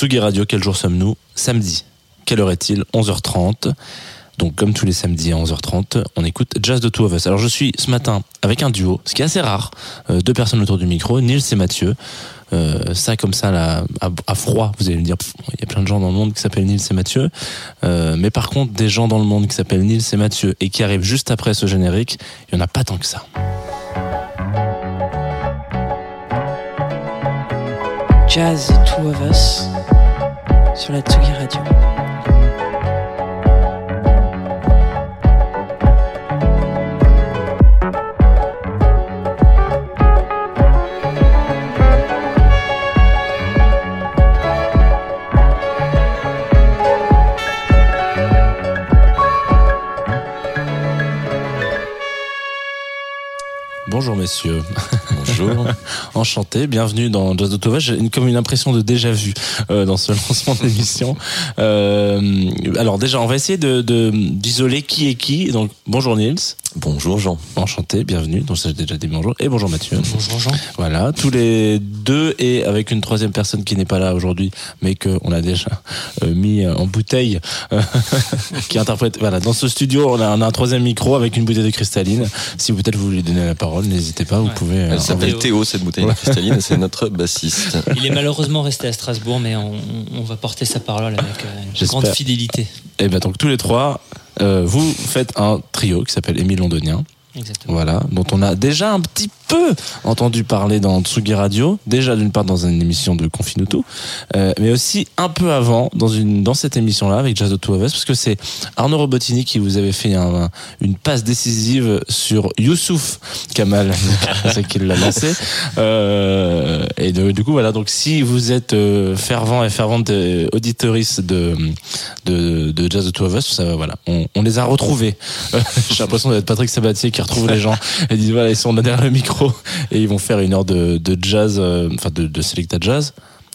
Tsugi Radio, quel jour sommes-nous Samedi. Quelle heure est-il 11h30. Donc, comme tous les samedis à 11h30, on écoute Jazz de Two of Us. Alors, je suis ce matin avec un duo, ce qui est assez rare. Euh, deux personnes autour du micro, Nils et Mathieu. Euh, ça, comme ça, là, à, froid, vous allez me dire, il y a plein de gens dans le monde qui s'appellent Nils et Mathieu. Euh, mais par contre, des gens dans le monde qui s'appellent Nils et Mathieu et qui arrivent juste après ce générique, il n'y en a pas tant que ça. Jazz Two of Us sur la Tsugi Radio. Bonjour messieurs. Bonjour. Enchanté, bienvenue dans Jazz Tova. J'ai une, comme une impression de déjà vu euh, dans ce lancement d'émission. Euh, alors déjà, on va essayer de d'isoler qui est qui. Donc bonjour Nils. Bonjour Jean. Enchanté, bienvenue. Donc ça j'ai déjà dit bonjour. Et bonjour Mathieu. Bonjour Jean. Voilà, tous les deux et avec une troisième personne qui n'est pas là aujourd'hui, mais qu'on a déjà euh, mis en bouteille, euh, qui interprète. Voilà, dans ce studio, on a, un troisième micro avec une bouteille de cristalline. Si peut-être vous lui donnez la parole, n'hésitez pas, vous pouvez. Elle s'appelle Théo cette bouteille de cristalline, c'est notre bassiste. Il est malheureusement resté à Strasbourg, mais on, va porter sa parole avec euh, une grande fidélité. Et eh bien donc tous les trois, euh, vous faites un trio qui s'appelle Émile Londonien. Exactement. Voilà, dont on a déjà un petit peu entendu parler dans Tsugi Radio, déjà d'une part dans une émission de Confinutu, euh, mais aussi un peu avant dans une dans cette émission-là avec Jazz of Us, parce que c'est Arnaud Robotini qui vous avait fait un, une passe décisive sur Youssouf Kamal, c'est qu'il l'a lancé. Euh, et du coup voilà, donc si vous êtes euh, fervent et fervente auditorice de, de de Jazz of Us, ça voilà, on, on les a retrouvés. J'ai l'impression d'être Patrick Sabatier qui retrouve les gens et disent voilà ils sont derrière le micro et ils vont faire une heure de, jazz, euh, enfin de, de Selecta Jazz.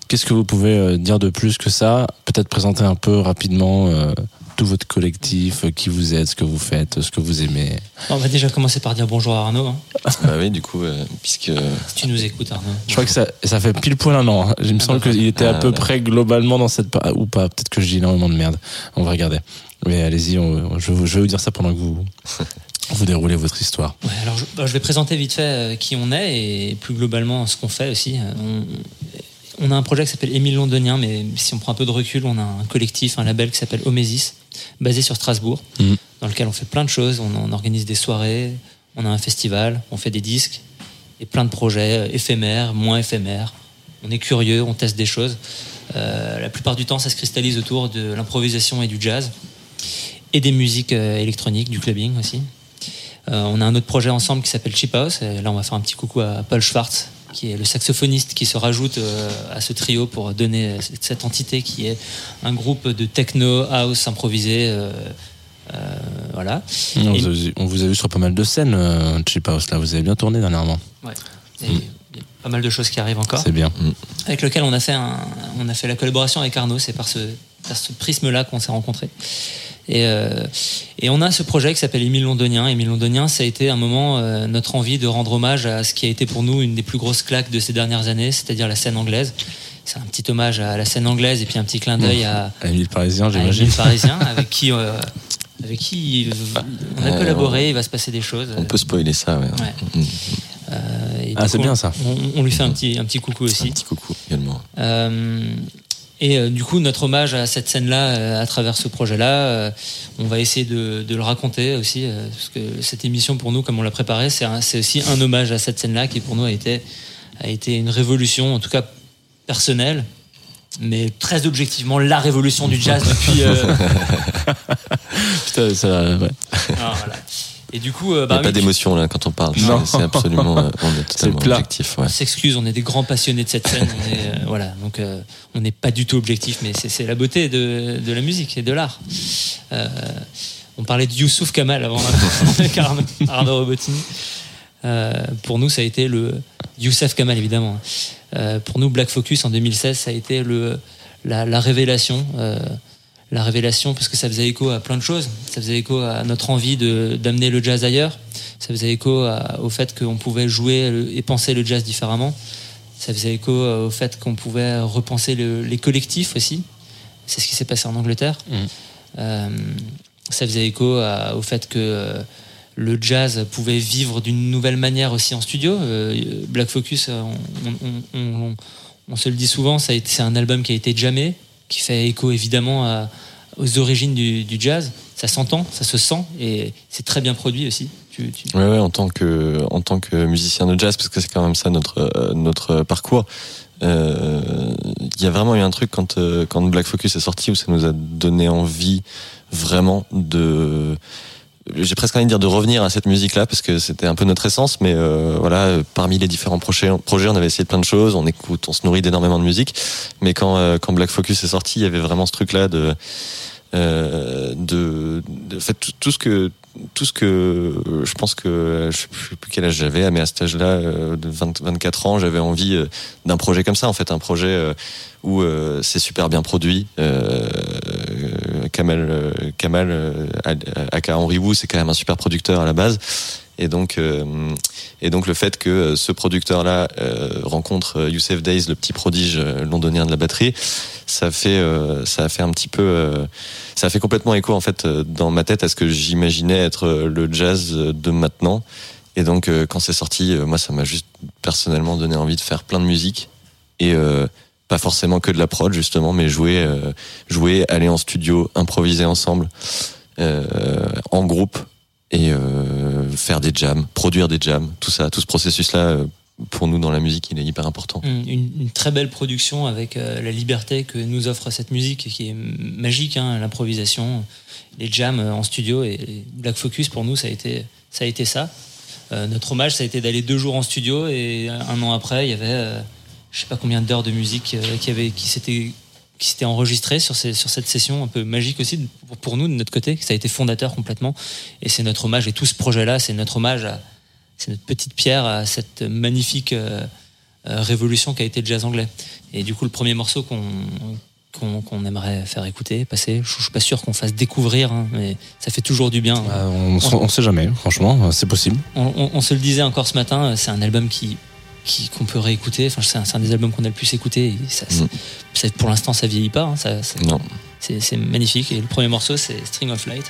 Qu'est-ce que vous pouvez euh, dire de plus que ça? Peut-être présenter un peu rapidement euh, tout votre collectif, qui vous êtes, ce que vous faites, ce que vous aimez. On va déjà commencer par dire bonjour à Arnaud. Hein. bah oui, du coup, puisque. Si tu nous écoutes, Arnaud. Je crois que ça, ça fait pile poil un an. Hein. Il me semble ah, qu'il était à ah, peu près globalement dans cette. Ou pas, peut-être que je dis énormément de merde. On va regarder. Mais allez-y, je, je vais vous dire ça pendant que vous, vous déroulez votre histoire. alors bah, je, vais présenter vite fait euh, qui on est et plus globalement ce qu'on fait aussi. Euh, on, a un projet qui s'appelle Émile Londonien, mais si on prend un peu de recul, on a un collectif, un label qui s'appelle Omesis, basé sur Strasbourg, mhm. dans lequel on fait plein de choses. On, organise des soirées, on a un festival, on fait des disques et plein de projets euh, éphémères, moins éphémères. On est curieux, on teste des choses. la plupart du temps, ça se cristallise autour de l'improvisation et du jazz et des musiques électroniques, du clubbing aussi. Euh, on a un autre projet ensemble qui s'appelle Chip House. Et là, on va faire un petit coucou à Paul Schwartz, qui est le saxophoniste qui se rajoute euh, à ce trio pour donner cette entité qui est un groupe de techno house improvisé. Euh, voilà. On, vous a vu sur pas mal de scènes, Chip House. Là, vous avez bien tourné dernièrement. Ouais. Mm. pas mal de choses qui arrivent encore. C'est bien. Mm. Avec lequel on a fait on a fait la collaboration avec Arnaud. C'est par ce, par ce prisme-là qu'on s'est rencontrés. Et, euh, et, on a ce projet qui s'appelle Émile Londonien. Émile Londonien, ça a été un moment euh, notre envie de rendre hommage à ce qui a été pour nous une des plus grosses claques de ces dernières années, c'est-à-dire la scène anglaise. C'est un petit hommage à la scène anglaise et puis un petit clin d'œil à, à Émile Parisien, j'imagine. Parisien, avec qui, euh, avec qui on a collaboré. Il va se passer des choses. On peut spoiler ça, ouais. Mm. ah, c'est bien ça. On, on, lui fait un petit, un petit coucou aussi. Un petit coucou également. Et euh, du coup, notre hommage à cette scène-là, euh, à travers ce projet-là, euh, on va essayer de, de, le raconter aussi, parce que cette émission, pour nous, comme on l'a préparé, c'est aussi un hommage à cette scène-là qui, pour nous, a été, a été une révolution, en tout cas personnelle, mais très objectivement la révolution du jazz depuis. Putain, ça, ouais. Ah, voilà. Et du coup, euh, bah, il n'y a pas d'émotion là quand on parle. C'est absolument, euh, on est totalement objectif. On s'excuse, on est des grands passionnés de cette scène. on est, euh, voilà, donc on n'est pas du tout objectif, mais c'est la beauté de, de, la musique et de l'art. on parlait de Youssouf Kamal avant avec Arnaud Robotini. pour nous, ça a été le Youssef Kamal évidemment. pour nous, Black Focus en 2016, ça a été le la, la révélation la révélation parce que ça faisait écho à plein de choses. Ça faisait écho à notre envie d'amener le jazz ailleurs. Ça faisait écho au fait qu'on pouvait jouer et penser le jazz différemment. Ça faisait écho au fait qu'on pouvait repenser les collectifs aussi. C'est ce qui s'est passé en Angleterre. Mm. ça faisait écho au fait que le jazz pouvait vivre d'une nouvelle manière aussi en studio. Black Focus, on, se le dit souvent, c'est un album qui a été jamais, qui fait écho évidemment aux origines du, jazz. Ça s'entend, ça se sent et c'est très bien produit aussi. Tu, Ouais, en tant que en tant que musicien de jazz, parce que c'est quand même ça notre euh, notre parcours. Euh, il y a vraiment eu un truc quand euh, quand Black Focus est sorti où ça nous a donné envie vraiment de j'ai presque envie de dire de revenir à cette musique-là parce que c'était un peu notre essence, mais euh, voilà, parmi les différents projets, on avait essayé plein de choses, on écoute, on se nourrit d'énormément de musique, mais quand euh, quand Black Focus est sorti, il y avait vraiment ce truc-là de euh, de, de fait tout, ce que tout ce que je pense que je sais plus quel âge j'avais mais à cet âge-là de 20, 24 ans j'avais envie d'un projet comme ça en fait un projet où c'est super bien produit Kamal, euh, Kamal euh, aka Henri Wu, c'est quand même un super producteur à la base. Et donc, euh, et donc le fait que ce producteur-là rencontre Youssef Days, le petit prodige londonien de la batterie, ça fait, ça a fait un petit peu, ça a fait complètement écho en fait dans ma tête à ce que j'imaginais être le jazz de maintenant. Et donc, quand c'est sorti, moi, ça m'a juste personnellement donné envie de faire plein de musique. Et pas forcément que de la prod justement, mais jouer, euh, jouer, aller en studio, improviser ensemble, euh, en groupe et euh, faire des jams, produire des jams, tout ça, tout ce processus-là. pour nous, dans la musique, il est hyper important. Une, très belle production avec la liberté que nous offre cette musique, qui est magique, hein, l'improvisation, les jams en studio et Black Focus pour nous, ça a été ça. A été ça. notre hommage, ça a été d'aller deux jours en studio et un an après, il y avait je sais pas combien d'heures de musique euh, qui avait qui s'était qui s'était enregistré sur, ces, sur cette session un peu magique aussi pour, nous de notre côté ça a été fondateur complètement et c'est notre hommage et tout ce projet là c'est notre hommage à c'est notre petite pierre à cette magnifique euh, euh, révolution qui a été le jazz anglais et du coup le premier morceau qu'on qu'on aimerait faire écouter, passer. Je, suis pas sûr qu'on fasse découvrir, hein, mais ça fait toujours du bien. on, on, sait jamais, franchement, c'est possible. On, on, se le disait encore ce matin, c'est un album qui qu'on peut réécouter. Enfin, c'est un, des albums qu'on a le plus écouté. ça, mm. pour l'instant, ça vieillit pas. Hein. ça, C'est magnifique. Et le premier morceau, c'est String of Light.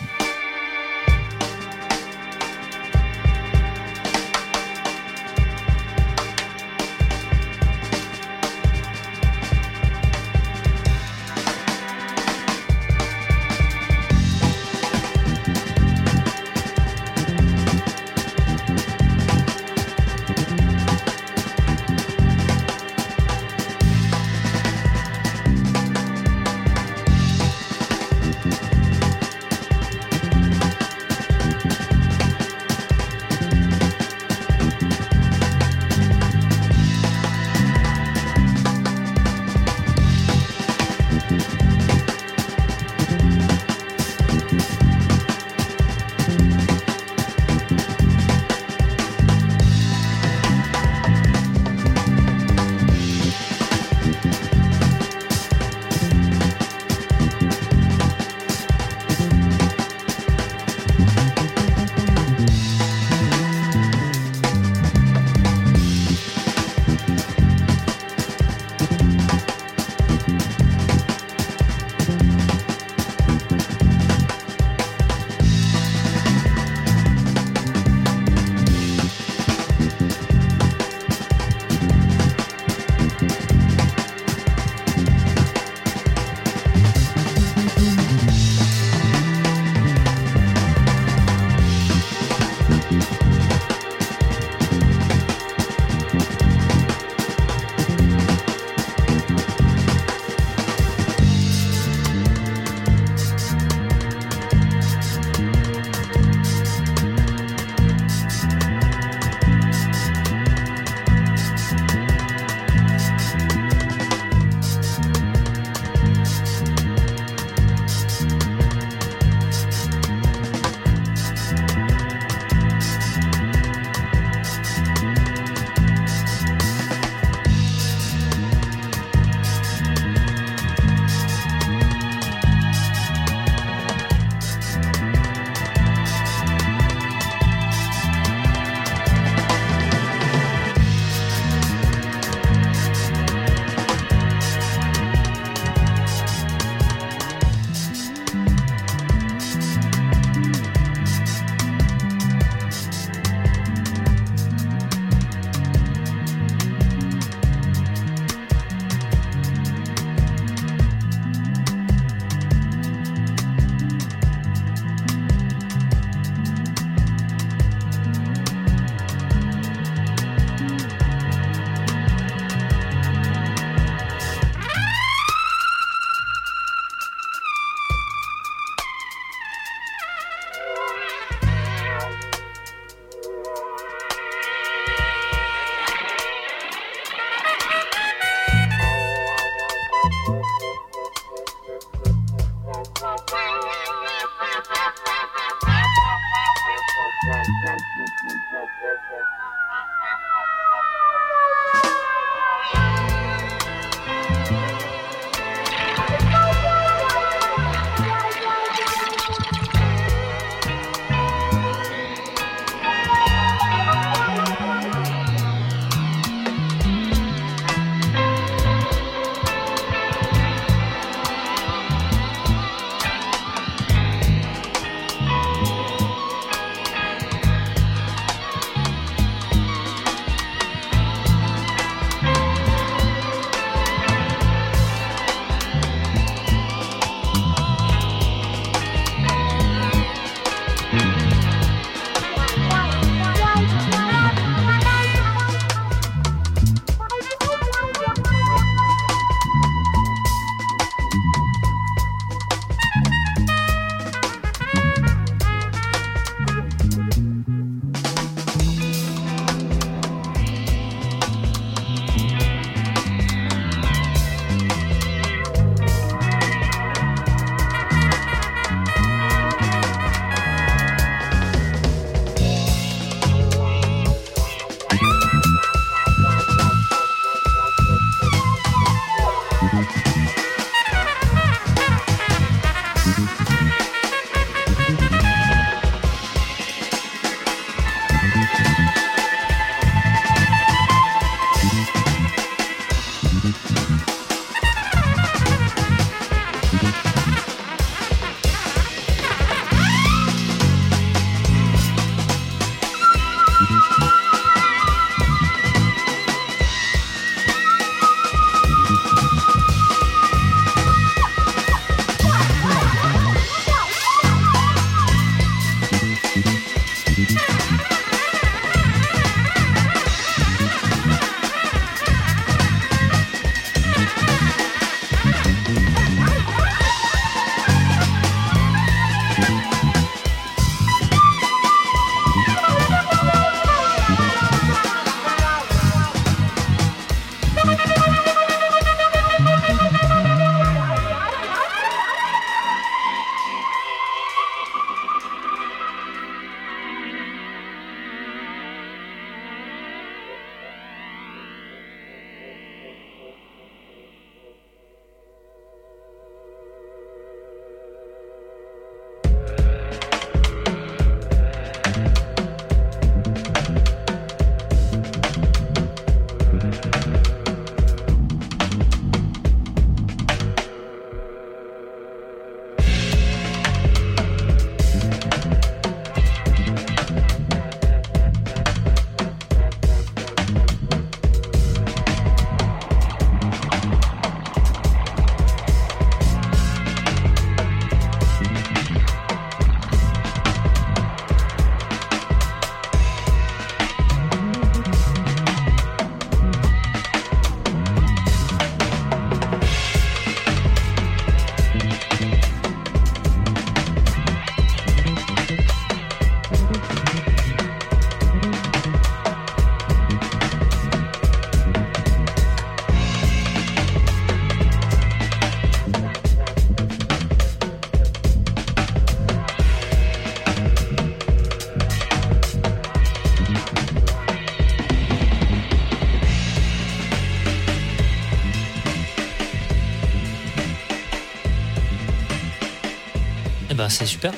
Ben, c'est super.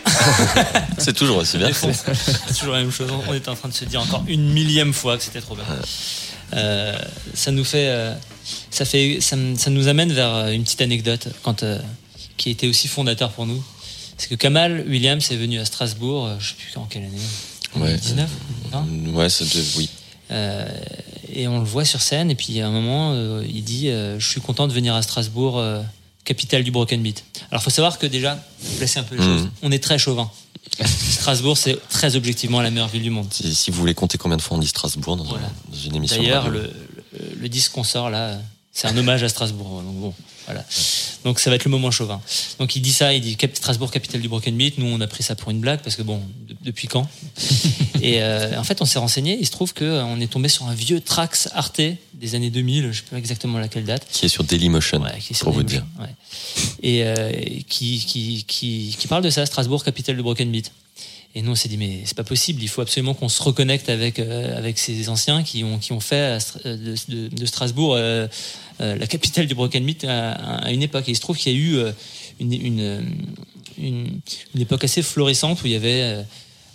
C'est toujours aussi bien. C'est toujours la même chose. On était en train de se dire encore une millième fois que c'était trop bien. Euh, ça nous fait, euh, ça fait, ça, nous amène vers euh, une petite anecdote quand, euh, qui était aussi fondateur pour nous. C'est que Kamal Williams est venu à Strasbourg, je sais plus en quelle année, Ouais. 2019, non Ouais, ça devait- oui. Et on le voit sur scène, et puis à un moment, il dit Je suis content de venir à Strasbourg, capitale du broken beat. Alors, faut savoir que déjà, placer un peu les Mhm. choses, on est très chauvin. Strasbourg, c'est très objectivement la meilleure ville du monde. Si, si vous voulez compter combien de fois on dit Strasbourg dans, un- Voilà. dans une émission. D'ailleurs, le, le, le disque qu'on sort là, c'est un hommage à Strasbourg. Donc bon, voilà. Donc ça va être le moment chauvin. Donc il dit ça, il dit Strasbourg, capitale du broken beat. Nous, on a pris ça pour une blague parce que bon, de- depuis quand? Et euh, en fait, on s'est renseigné. Il se trouve que euh, est tombé sur un vieux Trax Arte des années 2000. Je sais pas exactement laquelle date. Qui est sur Dailymotion, Ouais, qui est sur pour vous dire. ouais. Et euh, qui, qui, qui, qui parle de ça, Strasbourg, capitale du broken beat. Et nous, on s'est dit, mais c'est pas possible, il faut absolument qu'on se reconnecte avec, euh, avec ces anciens qui ont, qui ont fait de, de- de Strasbourg euh, euh, la capitale du broken beat à, à une époque. Et il se trouve qu'il y a eu une, une, une, une époque assez florissante où il y avait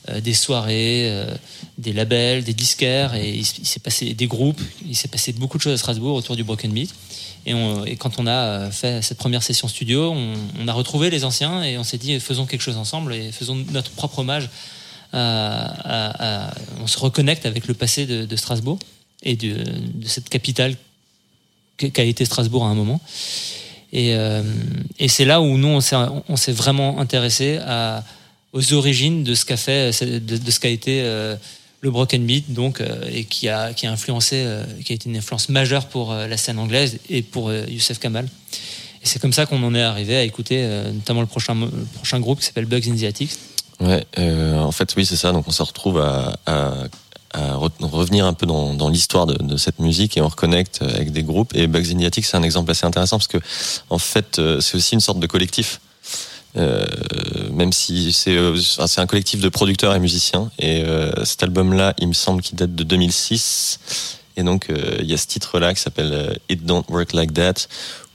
des soirées, euh, des labels, des disquaires, et il, s'est passé des groupes, il s'est passé beaucoup de choses à Strasbourg autour du broken beat. Et, quand on a euh, fait cette première session studio, on, a retrouvé les anciens et on s'est dit faisons quelque chose ensemble et faisons notre propre hommage. à- on se reconnecte avec le passé de, Strasbourg et de, cette capitale qu'a été Strasbourg à un moment. Et, euh, et c'est là où nous, on s'est vraiment intéressé à, aux origines de ce qu'a fait, de, ce qu'a été euh, le broken beat, donc, euh, et qui a, qui a influencé, euh, qui a été une influence majeure pour la scène anglaise et pour Youssef Kamal. Et c'est comme ça qu'on en est arrivé à écouter notamment le prochain, groupe qui s'appelle Bugs in the. Ouais, en fait, oui, c'est ça. Donc, on se retrouve à, à, à re- revenir un peu dans, l'histoire de, cette musique et on reconnecte avec des groupes. Et Bugs in the Attic, c'est un exemple assez intéressant parce que, en fait, c'est aussi une sorte de collectif. Euh, même si c'est euh, c'est un collectif de producteurs et musiciens. Et euh, cet album-là, il me semble qu'il date de 2006. Et donc, euh, il y a ce titre-là qui s'appelle euh, It Don't Work Like That,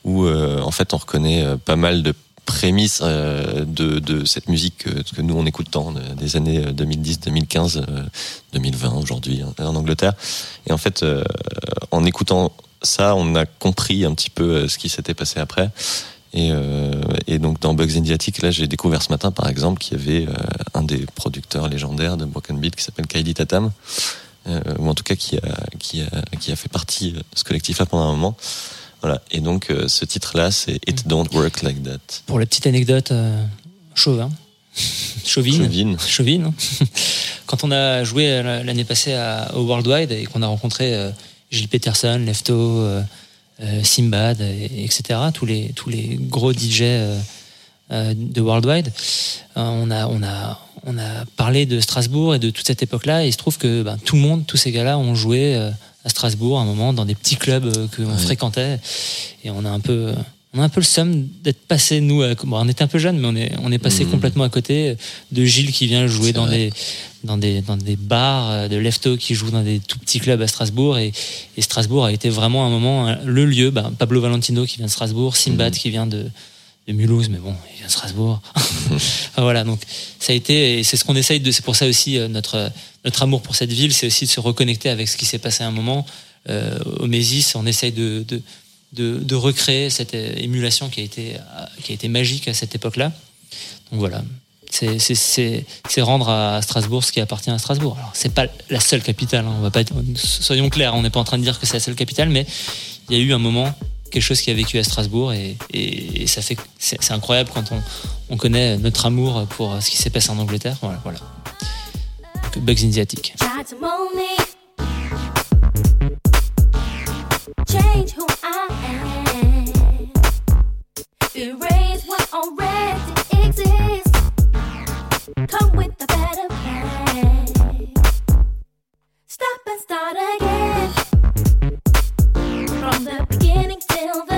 où en fait, on reconnaît pas mal de prémices euh, de, de cette musique que, nous on écoute tant de- des années 2010, 2015, euh, 2020 aujourd'hui hein, en Angleterre. Et en fait, euh, en écoutant ça, on a compris un petit peu ce qui s'était passé après. Et, euh, et donc dans Bugs in the Attic, là j'ai découvert ce matin par exemple qu'il y avait euh, un des producteurs légendaires de Broken Beat qui s'appelle Kylie Tatam, euh, ou en tout cas qui a, qui a, qui a fait partie de ce collectif-là pendant un moment. Voilà. Et donc ce titre-là, c'est It Don't Work Like That. Pour la petite anecdote, chauvin, chauvine, Chauvine. chauvine. hein. Quand on a joué l'année passée à, au Worldwide et qu'on a rencontré Gilles Peterson, Lefto, Simbad, et- etc., tous les, tous les gros DJ euh, euh, de Worldwide, euh, on, a, on, a, on a parlé de Strasbourg et de toute cette époque-là. Et il se trouve que ben, tout le monde, tous ces gars-là, ont joué euh, à Strasbourg à un moment dans des petits clubs euh, qu'on Ouais. fréquentait. Et on a un peu. On a un peu le somme d'être passé, nous, à- bon, on était un peu jeunes, mais on est, on est passé Mhm. complètement à côté de Gilles qui vient jouer dans vrai. des, dans, des, dans des bars, euh, de Lefto qui joue dans des tout petits clubs à Strasbourg. Et, et Strasbourg a été vraiment un moment, un- le lieu. Ben, Pablo Valentino qui vient de Strasbourg, Sinbad Mhm. qui vient de, de Mulhouse, mais bon, il vient de Strasbourg. Enfin, voilà, donc ça a été, et c'est ce qu'on essaye de, c'est pour ça aussi euh, notre, notre amour pour cette ville, c'est aussi de se reconnecter avec ce qui s'est passé à un moment. Euh, au Mésis, on essaye de, de, de, de recréer cette euh, émulation qui a été, euh, qui a été magique à cette époque-là. Donc voilà. C'est- rendre à Strasbourg ce qui appartient à Strasbourg. Alors, c'est pas la seule capitale, hein, on va pas, soyons clairs, on n'est pas en train de dire que c'est la seule capitale, mais il y a eu un moment, quelque chose qui a vécu à Strasbourg, et, ça fait, c'est incroyable quand on, on connaît notre amour pour ce qui s'est passé en Angleterre. Voilà. voilà. Donc, Bugs in already and start again, from the beginning till the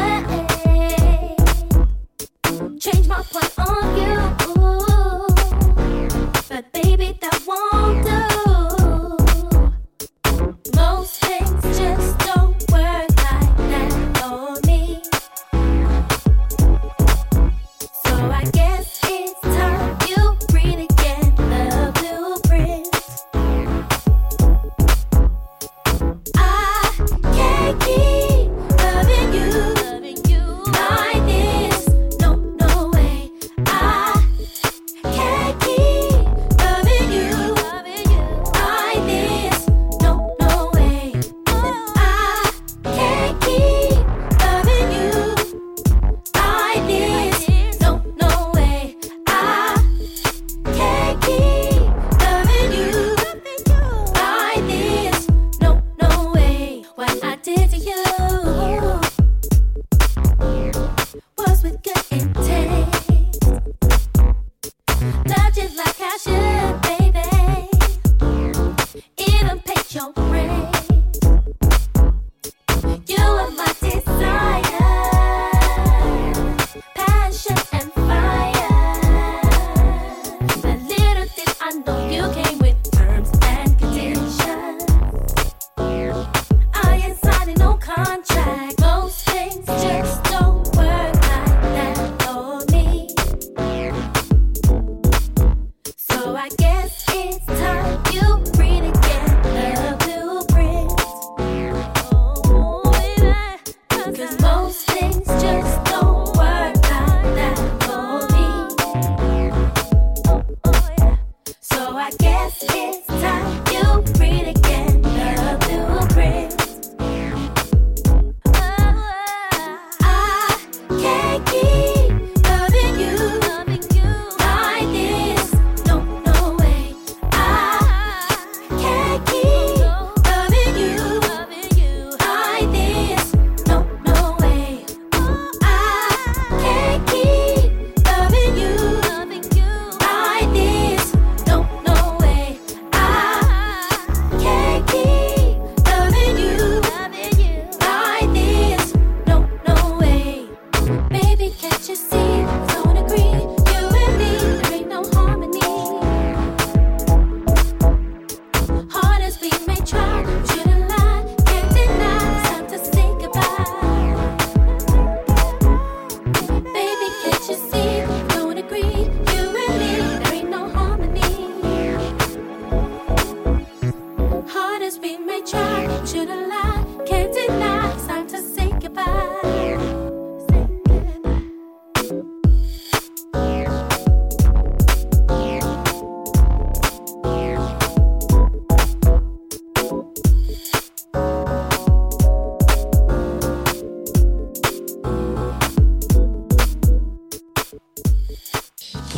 end. Change my point of view.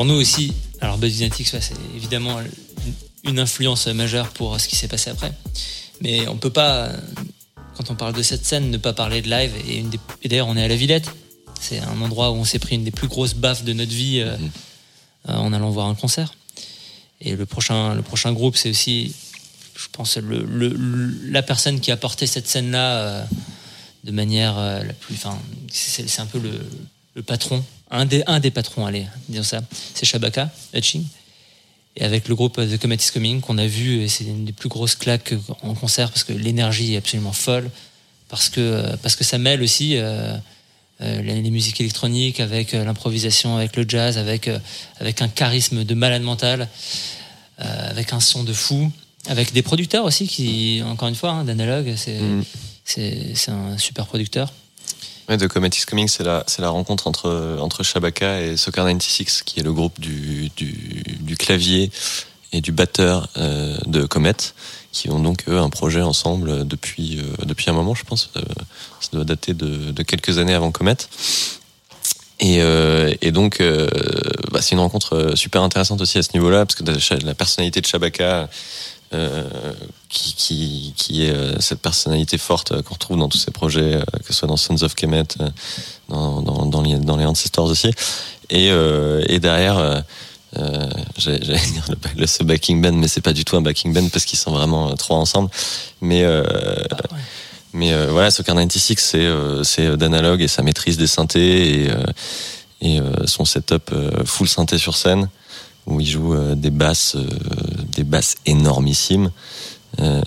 Pour nous aussi, alors Buzz Dynatics, ouais, c'est évidemment une influence majeure pour ce qui s'est passé après. Mais on peut pas, quand on parle de cette scène, ne pas parler de live. Et, une des- et d'ailleurs, on est à la Villette. C'est un endroit où on s'est pris une des plus grosses baffes de notre vie euh, euh, en allant voir un concert. Et le prochain, le prochain groupe, c'est aussi, je pense, le, le- le- la personne qui a porté cette scène-là euh, de manière la plus. Enfin, c'est c'est un peu le, le patron, un des, un des patrons, allez, disons ça. C'est Shabaka Hutching. Et avec le groupe The Comet is Coming, qu'on a vu, et c'est une des plus grosses claques en concert parce que l'énergie est absolument folle, parce que, parce que ça mêle aussi euh, euh, les, les musiques électroniques avec euh, l'improvisation, avec le jazz, avec, avec un charisme de malade mental, euh, avec un son de fou, avec des producteurs aussi qui, encore une fois, hein, d'analogue, c'est Mm. c'est c'est un super producteur. Ouais, The Comet is Coming, c'est la, la rencontre entre, entre Shabaka et Soccer 96, qui est le groupe du, du, clavier et du batteur euh, de Comet, qui ont donc eux un projet ensemble depuis, euh, depuis un moment, je pense. Euh, ça doit dater de, de quelques années avant Comet. Et, euh, et donc, euh, bah, c'est une rencontre euh, super intéressante aussi à ce niveau-là, parce que la personnalité de Shabaka, euh, qui, qui, qui est euh, cette personnalité forte euh, qu'on retrouve dans tous ces projets, que ce soit dans Sons of Kemet, euh, dans, dans, dans, les, dans les Ancestors aussi. Et, euh, et derrière, euh, j'allais dire le, le- ce backing band, mais c'est pas du tout un backing band parce qu'ils sont vraiment trois ensemble. Mais euh, mais euh, voilà, Soccer 96, c'est euh, c'est d'analogue et sa maîtrise des synthés et, euh, et euh, son setup euh, full synthé sur scène où il joue euh, des basses, euh, des basses énormissimes. Euh,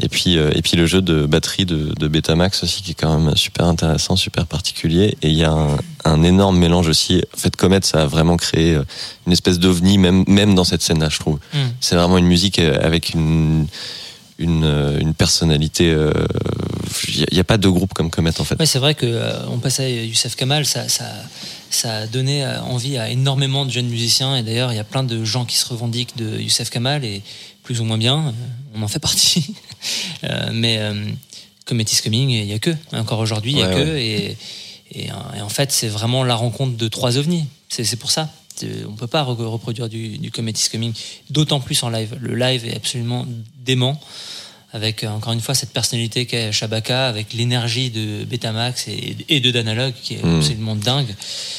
et puis euh, et puis le jeu de batterie de, de Betamax aussi qui est quand même super intéressant, super particulier. Et il y a un, un énorme mélange aussi. En fait, Comet, ça a vraiment créé une espèce d'ovni même même dans cette scène-là, je trouve. Mm. C'est vraiment une musique avec une une, euh, une personnalité. euh, Il n'y a, pas de groupe comme Comet en fait. Ouais, c'est vrai que euh, on passait à Youssef Kamal, ça, ça, ça a donné euh, envie à énormément de jeunes musiciens. Et d'ailleurs, il y a plein de gens qui se revendiquent de Youssef Kamal et plus ou moins bien. euh, On en fait partie. Euh, mais euh, Comet is Coming, il n'y a que. Encore aujourd'hui, il n'y a Ouais, que. Et, et, euh, et en fait, c'est vraiment la rencontre de trois ovnis. C'est pour ça. C'est- On peut pas re- reproduire du, du Coming, d'autant plus en live. Le live est absolument dément avec euh, encore une fois cette personnalité qu'est Shabaka, avec l'énergie de Betamax et, et de Danalog qui est Mm. absolument dingue.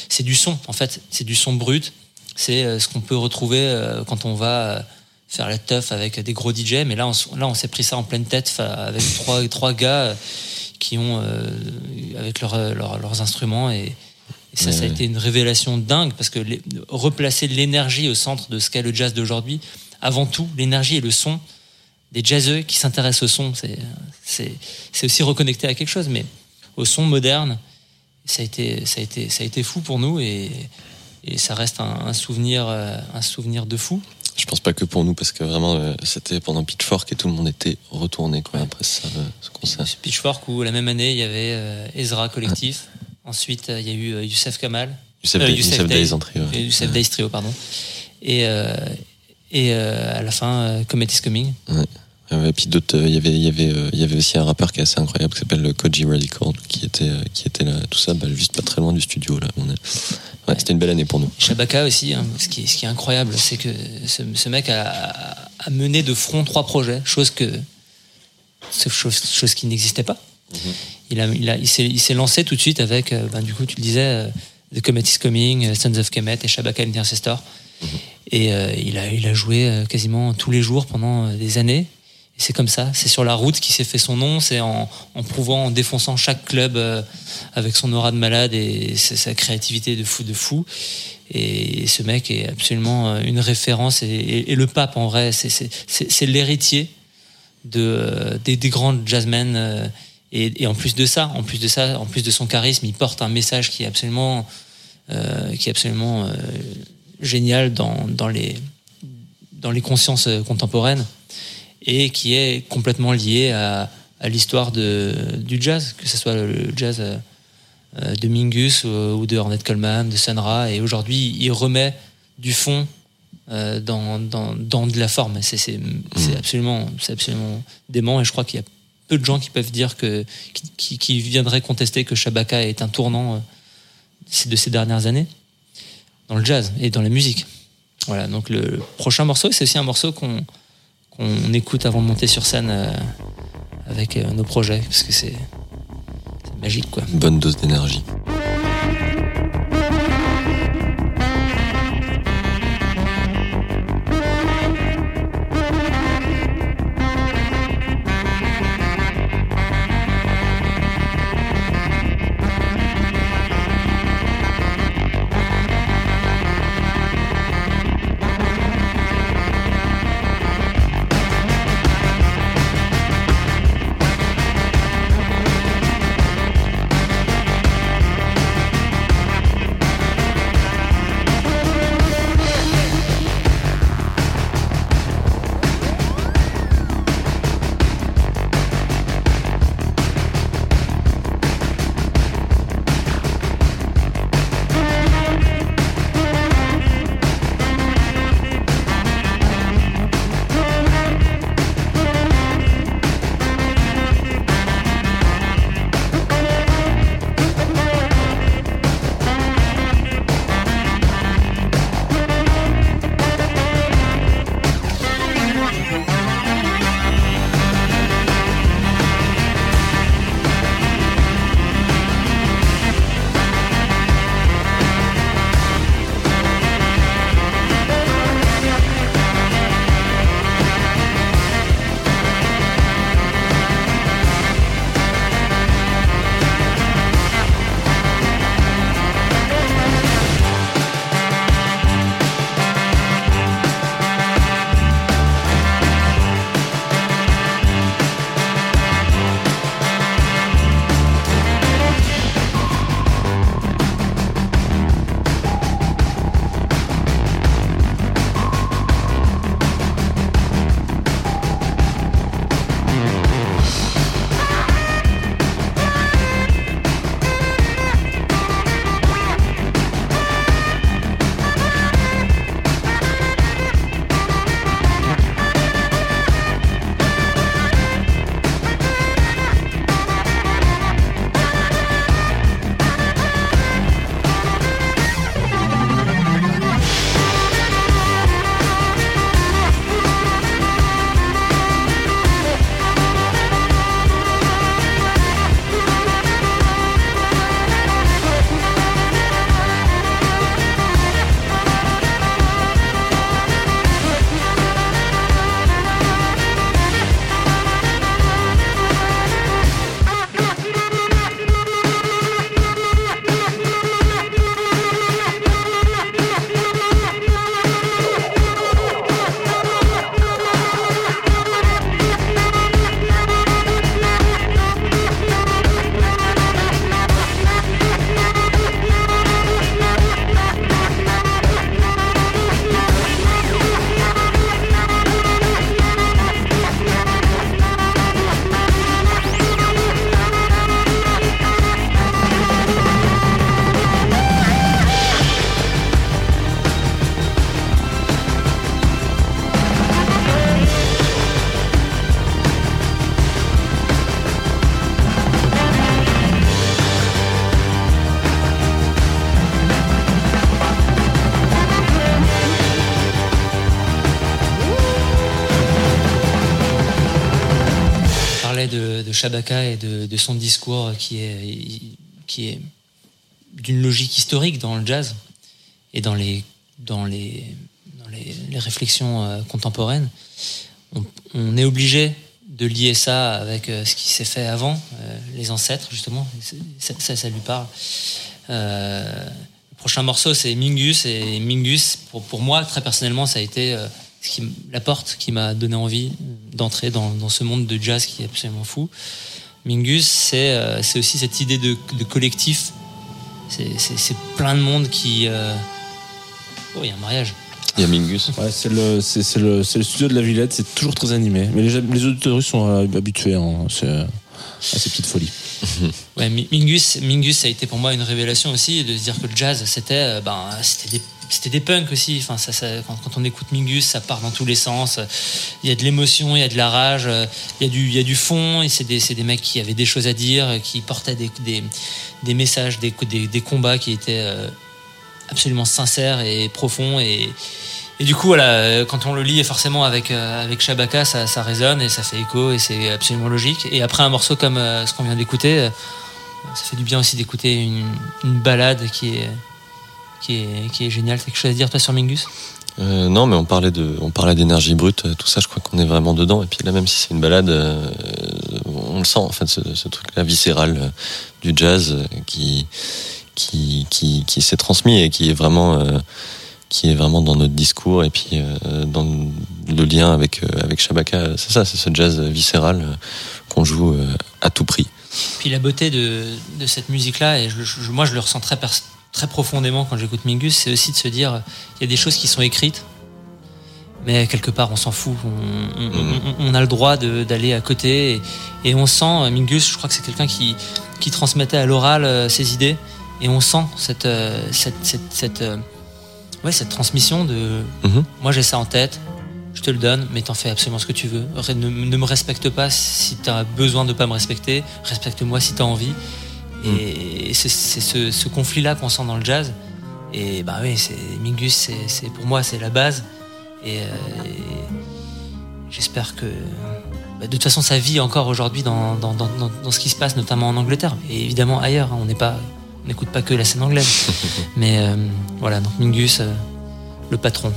C'est du son, en fait, c'est du son brut. C'est euh, ce qu'on peut retrouver euh, quand on va euh, faire la teuf avec des gros DJ. Mais là, on, là, on s'est pris ça en pleine tête avec trois, trois gars euh, qui ont euh, avec leur- leur- leurs instruments et, et ça, Ouais, ça a ouais. été une révélation dingue parce que les- replacer l'énergie au centre de ce qu'est le jazz d'aujourd'hui, avant tout, l'énergie et le son des jazzeux qui s'intéressent au son, c'est, aussi reconnecté à quelque chose, mais au son moderne, ça a été, ça a été, ça a été fou pour nous et, et ça reste un, un souvenir, euh, un souvenir de fou. Je pense pas que pour nous parce que vraiment euh, c'était pendant Pitchfork et tout le monde était retourné quoi, après ça, euh, ce concert. Ce Pitchfork où la même année il y avait euh, Ezra Collectif, ensuite euh, il y a eu euh, Youssef Kamal, Youssef, Euh, Youssef Youssef. Days en trio. Youssef Days Trio, pardon, et, euh, et à la fin Comet is Coming. Et puis d'autres, il y avait, il y avait, il y avait aussi un rappeur qui est assez incroyable qui s'appelle le Koji Radical qui était, qui était là, tout ça, bah, juste pas très loin du studio là. On est... Ouais, c'était une belle année pour nous. Shabaka aussi, hein, ce, qui est, ce qui est incroyable, c'est que ce, ce mec a, a mené de front trois projets, chose que chose, chose qui n'existait pas. Il, a, il, a, il, s'est, il s'est lancé tout de suite avec, euh, ben, du coup, tu le disais, euh, The Comet is Coming, euh, Sons of Kemet et Shabaka and the Ancestor. Et euh, il, a, il a joué quasiment tous les jours pendant des années. Et c'est comme ça, c'est sur la route qu'il s'est fait son nom, c'est en, en prouvant, en défonçant chaque club euh, avec son aura de malade et sa, créativité de fou de fou. Et ce mec est absolument une référence et, et- et le pape en vrai, c'est- c'est c'est- c'est l'héritier de, des, des grands jazzmen. euh, et, et en plus de ça, en plus de ça, en plus de son charisme, il porte un message qui est absolument, euh, qui est absolument euh, génial dans, dans les dans les consciences euh, contemporaines et qui est complètement lié à, à l'histoire du jazz, que ce soit le jazz euh, euh, de Mingus ou, ou de Ornette Coleman, de Sun Ra. Et aujourd'hui, il remet du fond euh, dans, dans, dans de la forme. C'est c'est- c'est absolument, c'est absolument dément. Et je crois qu'il y a peu de gens qui peuvent dire que, qui, viendraient contester que Shabaka est un tournant euh, de ces dernières années. dans le jazz et dans la musique. Voilà, donc le prochain morceau, c'est aussi un morceau qu'on écoute avant de monter sur scène euh, avec euh, nos projets, parce que c'est magique, quoi. Bonne dose d'énergie. Shabaka et de, son discours qui est, qui est d'une logique historique dans le jazz et dans les, dans les, dans les, réflexions euh, contemporaines. On, est obligé de lier ça avec euh, ce qui s'est fait avant, euh, les ancêtres justement. Ça, ça, lui parle. Le prochain morceau, c'est Mingus. Et Mingus, pour, pour moi, très personnellement, ça a été qui, la porte qui m'a donné envie d'entrer dans, dans ce monde de jazz qui est absolument fou. Mingus, c'est euh, aussi cette idée de, de collectif. C'est- plein de monde qui. euh, Oh, il y a un mariage. Il y a Mingus. Ouais, c'est le, studio de la Villette, c'est toujours très animé. Mais les, les auditeurs sont euh, habitués hein, euh, à ces petites folies. Ouais, Mingus, Mingus, ça a été pour moi une révélation aussi de se dire que le jazz, c'était euh, ben, c'était des, c'était des punks aussi. Enfin, quand, on écoute Mingus, ça part dans tous les sens. Il y a de l'émotion, il y a de la rage, il y a du, il y a du fond. Et c'est des, des mecs qui avaient des choses à dire, qui portaient des, des, des messages, des, des, combats qui étaient euh, absolument sincère et profond et et du coup, voilà, quand on le lit forcément avec euh, avec Shabaka, ça, ça résonne et ça fait écho et c'est absolument logique. Et après un morceau comme euh, ce qu'on vient d'écouter, ça fait du bien aussi d'écouter une, une balade qui est qui est qui est géniale. T'as quelque chose à dire toi sur Mingus? Euh, non, mais on parlait de, on parlait d'énergie brute, euh, tout ça. Je crois qu'on est vraiment dedans. Et puis là, même si c'est une balade, euh, on le sent en fait, ce, ce truc-là viscéral euh, du jazz qui, qui, qui, qui s'est transmis et qui est vraiment, qui est vraiment dans notre discours et puis dans le lien avec avec Shabaka. C'est ça, c'est ce jazz viscéral qu'on joue à tout prix. Puis la beauté de, de cette musique-là, et je, je- moi je le ressens très, très profondément quand j'écoute Mingus, c'est aussi de se dire il y a des choses qui sont écrites, mais quelque part on s'en fout. On, on- Mhm. on- on a le droit d'aller à côté et, et on sent, euh, Mingus, je crois que c'est quelqu'un qui, qui transmettait à l'oral euh, ses idées, et on sent cette, euh, cette, cette, cette, ouais, cette transmission de Mhm. moi j'ai ça en tête. Je te le donne, mais t'en fais absolument ce que tu veux. Ne, ne me respecte pas si t'as besoin de pas me respecter. Respecte-moi si t'as envie. Et c'est c'est ce, ce conflit-là qu'on sent dans le jazz. Et bah oui, c'est Mingus, c'est pour moi c'est la base. Et, euh, et j'espère que bah, de toute façon ça vit encore aujourd'hui dans, dans, dans, dans- dans ce qui se passe, notamment en Angleterre et évidemment ailleurs. hein. on n'est pas, on n'écoute pas que la scène anglaise. Mais euh, voilà, donc Mingus, euh, le patron.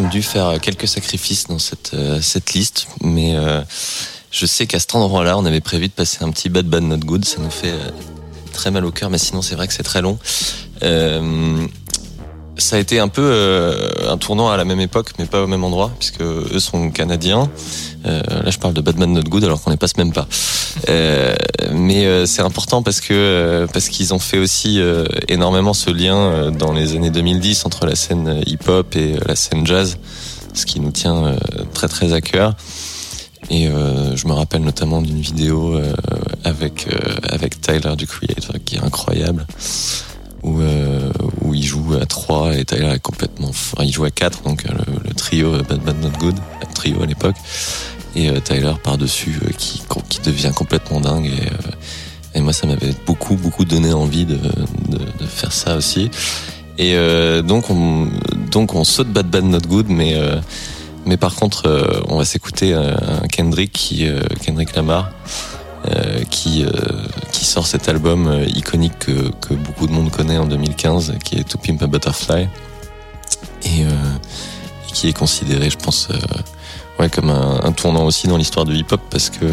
Dû faire quelques sacrifices dans cette, euh, cette liste, mais euh, je sais qu'à cet endroit-là, on avait prévu de passer un petit Bad Bad Not Good. Ça nous fait euh, très mal au cœur, mais sinon, c'est vrai que c'est très long. Ça a été un peu un tournant à la même époque, mais pas au même endroit, puisque eux sont canadiens. Là, je parle de Batman Not Good, alors qu'on ne passe même pas. Mais euh, c'est important parce que euh, parce qu'ils ont fait aussi euh, énormément ce lien dans les années 2010 entre la scène hip-hop et la scène jazz, ce qui nous tient très très à cœur. Et euh, je me rappelle notamment d'une vidéo euh, avec euh, avec Tyler du Creator qui est incroyable où, où il joue à 3 et Tyler est complètement enfin, il joue à 4 donc le, le trio Bad Bad Not Good trio à l'époque et euh, Tyler par dessus qui qui devient complètement dingue et euh, et moi ça m'avait beaucoup beaucoup donné envie de, faire ça aussi. Et euh, donc on donc on saute Bad Bad Not Good mais euh, mais par contre euh, on va s'écouter Kendrick qui euh, Kendrick Lamar euh, qui euh, sort cet album euh, iconique que, que beaucoup de monde connaît en 2015, qui est To Pimp a Butterfly, et, euh, qui est considéré, je pense, euh, ouais, comme un, un tournant aussi dans l'histoire du hip-hop parce que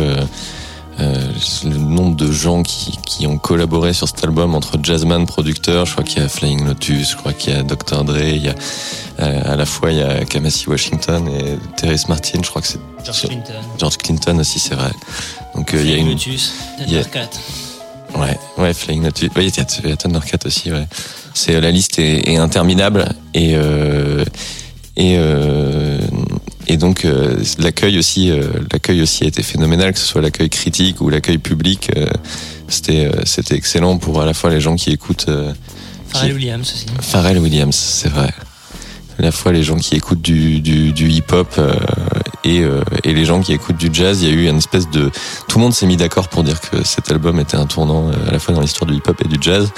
euh, le nombre de gens qui, qui ont collaboré sur cet album entre jazzman, producteurs, je crois qu'il y a Flying Lotus, je crois qu'il y a Dr. Dre, il y a euh, à la fois il y a Kamasi Washington et Terrence Martin, je crois que c'est George Clinton, George Clinton aussi, c'est vrai. Donc euh, il y a Flying une Lotus, y a- Thundercat. Ouais, ouais, Flying Lotus. Oui, il y y a Thundercat aussi, ouais. C'est, la liste est, est interminable et, et, et donc, euh, l'accueil aussi, euh, l'accueil aussi a été phénoménal, que ce soit l'accueil critique ou l'accueil public. euh, c'était, euh, c'était excellent pour à la fois les gens qui écoutent, euh, Pharrell qui- Williams aussi. Pharrell Williams, c'est vrai. À la fois les gens qui écoutent du, du, du hip-hop euh, et, euh, et les gens qui écoutent du jazz, il y a eu une espèce de... Tout le monde s'est mis d'accord pour dire que cet album était un tournant euh, à la fois dans l'histoire du hip-hop et du jazz.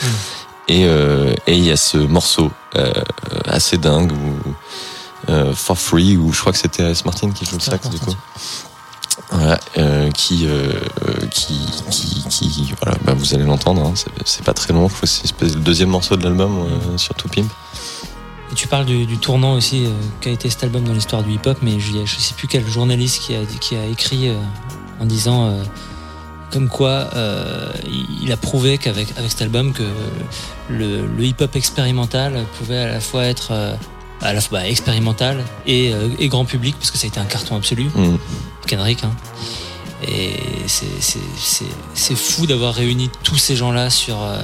Et, euh, et il y a ce morceau euh, assez dingue où, For Free, où je crois que c'était Alice Martin qui joue le sax du coup. Voilà, euh, qui, euh, qui, qui, qui, voilà, bah, vous allez l'entendre. Hein, c'est- pas très long. C'est le deuxième morceau de l'album euh, sur To Pimp. Et tu parles du, du tournant aussi euh, qu'a été cet album dans l'histoire du hip-hop, mais je, je sais plus quel journaliste qui a, qui a écrit euh, en disant euh, comme quoi euh, il, a prouvé qu'avec avec cet album que le, le hip-hop expérimental pouvait à la fois être euh, à la fois bah, expérimental et, euh, et grand public parce que ça a été un carton absolu. Mm. Kendrick. Hein. Et c'est- fou d'avoir réuni tous ces gens-là sur, euh,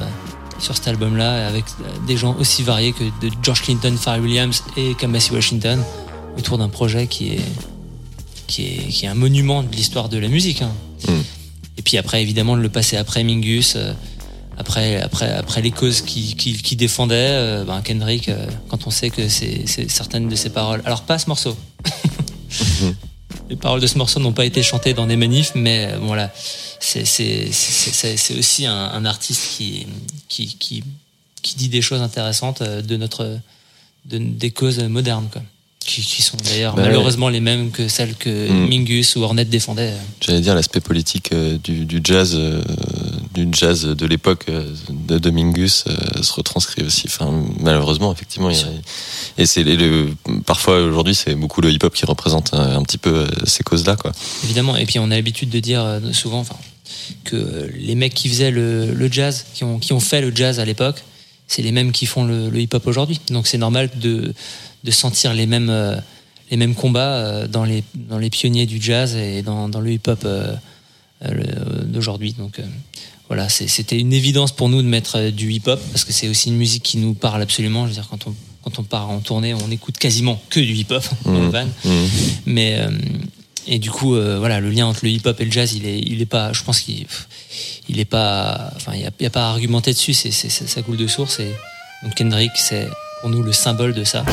sur cet album-là, avec euh, des gens aussi variés que de George Clinton, Pharrell Williams et Kamasi Washington, autour d'un projet qui est, qui, est, qui est un monument de l'histoire de la musique. hein. Mm. Et puis après, évidemment, de le passer après Mingus, euh, après, après, après les causes qu'il qui, qui défendait, euh, ben Kendrick, euh, quand on sait que c'est certaines de ses paroles. Alors, pas ce morceau. Les paroles de ce morceau n'ont pas été chantées dans des manifs, mais euh, bon, voilà, c'est aussi un, un artiste qui, qui, qui, qui dit des choses intéressantes de notre, de, des causes modernes, quoi. Qui, sont d'ailleurs Bah ouais. malheureusement les mêmes que celles que Mm. Mingus ou Hornet défendaient. J'allais dire l'aspect politique euh, du, du jazz, euh, du jazz de l'époque euh, de, de Mingus euh, se retranscrit aussi. Enfin, malheureusement, effectivement, il y a- et c'est le, parfois aujourd'hui c'est beaucoup le hip-hop qui représente un, un petit peu euh, ces causes-là, quoi. Évidemment, et puis on a l'habitude de dire souvent enfin, que les mecs qui faisaient le, le jazz, qui ont, qui ont fait le jazz à l'époque, c'est les mêmes qui font le, le hip-hop aujourd'hui. Donc c'est normal de, de sentir les mêmes, euh, les mêmes combats euh, dans, les, dans les pionniers du jazz et dans, dans le hip-hop euh, d'aujourd'hui. Donc voilà, c'était une évidence pour nous de mettre euh, du hip-hop parce que c'est aussi une musique qui nous parle absolument. Je veux dire, quand on, quand on part en tournée, on écoute quasiment que du hip-hop dans le Mhm. van. Mhm. Mais euh, et du coup, euh, voilà, le lien entre le hip-hop et le jazz, il est, il est pas. Je pense qu'il, il est pas. Enfin, il y a, pas à argumenter dessus. C'est- ça coule de source. Et donc Kendrick, c'est pour nous le symbole de ça.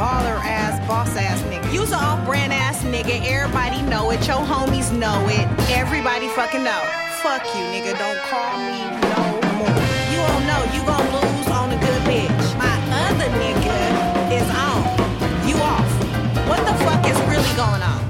Baller ass, boss ass nigga. You's an off brand ass nigga. Everybody know it. Your homies know it. Everybody fucking know. Fuck you, nigga. Don't call me no more. You don't know. You gon' lose on a good bitch. My other nigga is on. You off. What the fuck is really going on?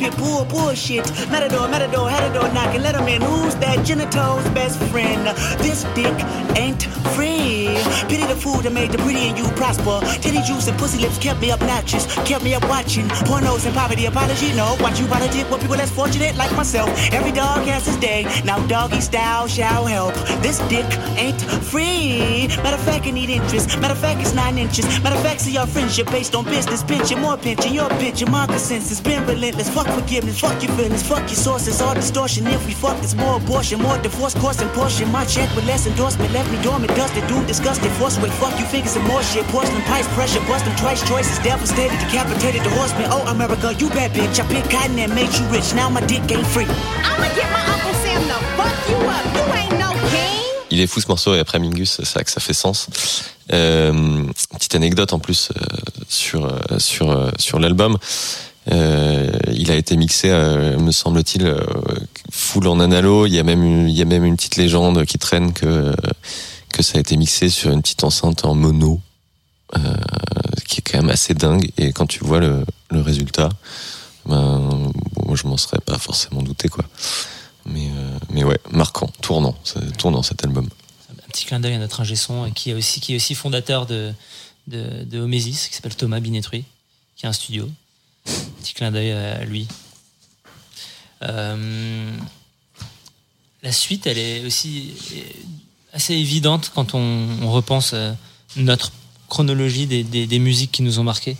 pit bull. Bullshit. Matador, matador, door knocking. Let him in. Who's that? Genitals best friend. This dick ain't free. Pity the fool that made the pretty and you prosper. Titty juice and pussy lips kept me obnoxious. Kept me up watching pornos and poverty. Apology, no. Watch you politic with people less fortunate like myself. Every dog has his day. Now doggy style shall help. This dick ain't free. Matter of fact, I need interest. Matter of fact, it's nine inches. Matter of fact, see your friendship based on business. Pinching more pinching. Your pinching. My consensus been relentless. Fuck forgiveness. Fuck your feelings. Fuck your sources. All distortion. If we fuck, it's more abortion. More divorce, course and portion. My check with less endorsement. Left me dormant. Dusted. Doom disgusted. Force weight. Fuck you fingers and more shit. Porcelain pipes. Pressure. Bust them twice. Choices. Devastated. Decapitated. The horseman. Oh, America. You bad bitch. I picked cotton and made you rich. Now my dick ain't free. I'ma get my Uncle Sam to fuck you up. You ain't no king. Il est fou ce morceau et après Mingus, c'est vrai que ça fait sens. Euh, petite anecdote en plus euh, sur euh, sur euh, sur l'album. Euh, il a été mixé, euh, me semble-t-il, euh, full en analo. Il y a même une, petite légende qui traîne que ça a été mixé sur une petite enceinte en mono, qui est quand même assez dingue. Et quand tu vois le, résultat, ben bon, je m'en serais pas forcément douté quoi. Mais mais ouais, marquant, tournant, tournant cet album. Un petit clin d'œil à notre ingé son qui est aussi, fondateur de, de, Omesis, qui s'appelle Thomas Binetruy, qui a un studio. Petit clin d'œil à lui. Euh, la suite, elle est aussi assez évidente quand on, on repense euh, notre chronologie des, des- des musiques qui nous ont marqués.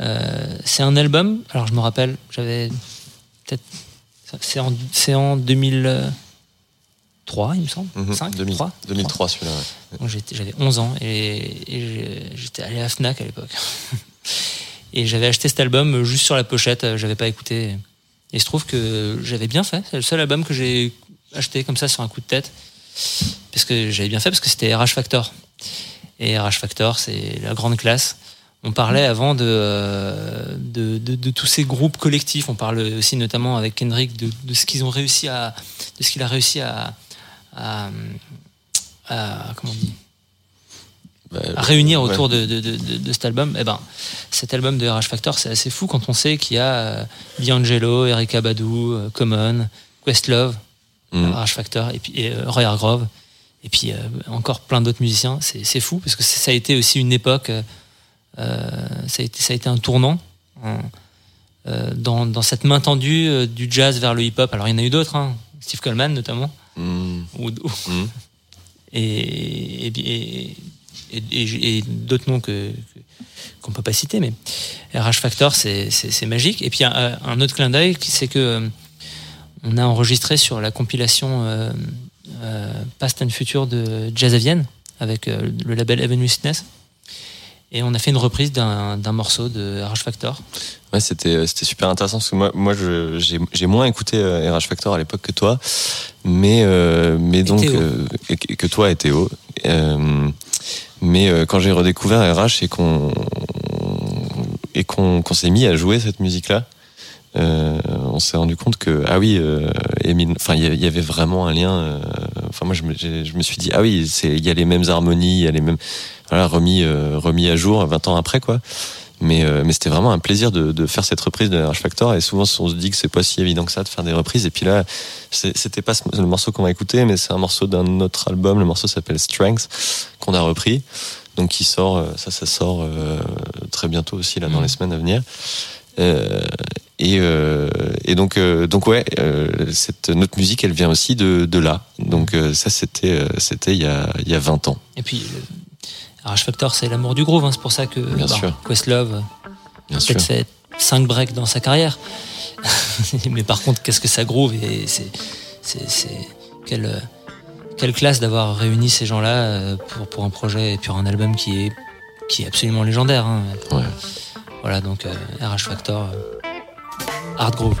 Euh, c'est un album, alors je me rappelle, j'avais peut-être. C'est en, c'est en 2003, il me semble. Mhm, 5, 2000 3, 2003 celui-là. ouais. J'avais 11 ans et, j'étais allé à Fnac à l'époque. Et j'avais acheté cet album juste sur la pochette, euh, j'avais pas écouté. Et il se trouve que j'avais bien fait. C'est le seul album que j'ai acheté comme ça sur un coup de tête. Parce que j'avais bien fait parce que c'était RH Factor. Et RH Factor, c'est la grande classe. On parlait avant de, euh, de- de tous ces groupes collectifs. On parle aussi notamment avec Kendrick de, de ce qu'ils ont réussi à, de ce qu'il a réussi à, à, à- comment on dit, Bah, à réunir ouais. autour de, de, de, de- cet album. Eh ben, cet album de RH Factor, c'est assez fou quand on sait qu'il y a euh, D'Angelo, Erika Badu, euh, Common, Questlove, Mhm. RH Factor, et puis et, euh, Roy Hargrove, et puis euh, encore plein d'autres musiciens. C'est c'est fou parce que ça a été aussi une époque, euh, euh, ça, a été, ça a été un tournant. hein, euh, dans, dans cette main tendue euh, du jazz vers le hip-hop. Alors il y en a eu d'autres, hein, Steve Coleman notamment, Mhm. ou, ou- Mhm. et, et, et, et- et- et d'autres noms que qu'on peut pas citer, mais RH Factor, c'est magique. Et puis un, un autre clin d'œil, c'est que euh, on a enregistré sur la compilation euh, euh, Past and Future de Jazz à Vienne avec le label Heaven Witness. Et on a fait une reprise d'un d'un morceau de RH Factor. Ouais, c'était super intéressant parce que moi moi j'ai moins écouté RH Factor à l'époque que toi, mais mais donc et que toi et Théo. Euh, mais euh, quand j'ai redécouvert RH et qu'on et qu'on s'est mis à jouer cette musique là, on s'est rendu compte que ah oui, euh, enfin il y avait vraiment un lien. euh, Enfin moi je me je me suis dit ah oui il y a les mêmes harmonies, il y a les mêmes voilà remis euh, remis à jour 20 ans après quoi. Mais, euh, mais c'était vraiment un plaisir de, de faire cette reprise de RH Factor. Et souvent, on se dit que c'est pas si évident que ça de faire des reprises. Et puis là, c'était pas le morceau qu'on va écouter, mais c'est un morceau d'un autre album. Le morceau s'appelle Strength, qu'on a repris. Donc, qui sort, euh, ça, ça sort euh, très bientôt aussi, là, dans Mhm. les semaines à venir. Euh, et, euh, et donc, euh, donc ouais, euh, cette notre musique, elle vient aussi de, de là. Donc euh, ça, c'était, euh, c'était il y a, il y a 20 ans. Et puis, RH Factor, c'est l'amour du groove. hein. C'est pour ça que Bien bah. Questlove sûr. peut-être fait 5 breaks dans sa carrière. mais par contre, qu'est-ce que ça groove et c'est, quelle, euh, quelle classe d'avoir réuni ces gens-là euh, pour, pour un projet et pour un album qui est, qui est absolument légendaire. hein. Ouais. Voilà, donc euh, RH Factor, euh, Hard Groove.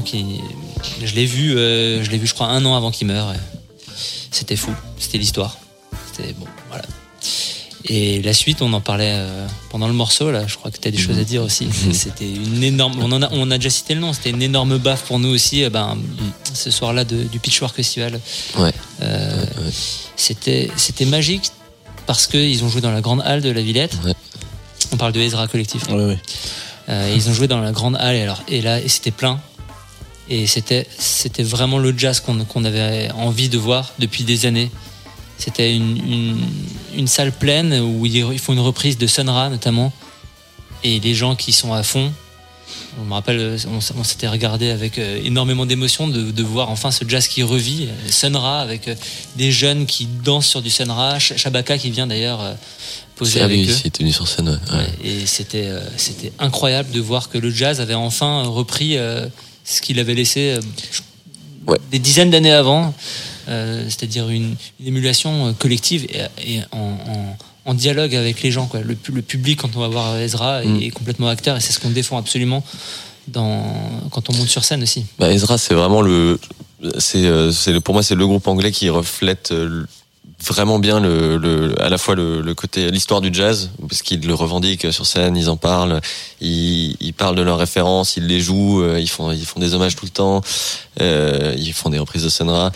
Qui, je l'ai vu, euh, je l'ai vu, je crois, un an avant qu'il meure. C'était fou. C'était l'histoire. C'était bon, voilà. Et la suite, on en parlait euh, pendant le morceau. Là, je crois que tu as des choses à dire aussi. C'était une énorme. On en a, on a déjà cité le nom. C'était une énorme baffe pour nous aussi. euh, ben, ce soir-là de- du Pitchfork Festival. Ouais. Euh, Ouais. C'était, c'était magique parce qu'ils ont joué dans la grande halle de la Villette. Ouais. On parle de Ezra Collectif. Ouais, ouais. Euh, ils ont joué dans la grande halle et, alors, et là et c'était plein. Et c'était, c'était vraiment le jazz qu'on, qu'on avait envie de voir depuis des années. C'était une, une, une salle pleine où ils font une reprise de Sun Ra notamment. Et les gens qui sont à fond. On me rappelle, on, s'était regardé avec euh, énormément d'émotion de, de voir enfin ce jazz qui revit, euh, Sun Ra avec euh, des jeunes qui dansent sur du Sun Ra, Sh- Shabaka qui vient d'ailleurs euh, poser Ah avec oui, eux. il était venu sur scène. ouais. Ouais, et c'était c'était incroyable de voir que le jazz avait enfin repris ce qu'il avait laissé euh, Ouais. des dizaines d'années avant, euh, c'est-à-dire une, une émulation euh, collective et, et en, en- en dialogue avec les gens. Quoi. Le, pu- le public, quand on va voir Ezra, Mm. est, complètement acteur et c'est ce qu'on défend absolument dans, quand on monte sur scène aussi. Bah, Ezra, c'est vraiment le, c'est, pour moi, c'est le groupe anglais qui reflète vraiment bien le, le, à la fois le, côté, l'histoire du jazz, parce qu'ils le revendiquent sur scène, ils en parlent, ils, parlent de leurs références, ils les jouent, euh, ils font, ils font des hommages tout le temps, euh, ils font des reprises de Senra.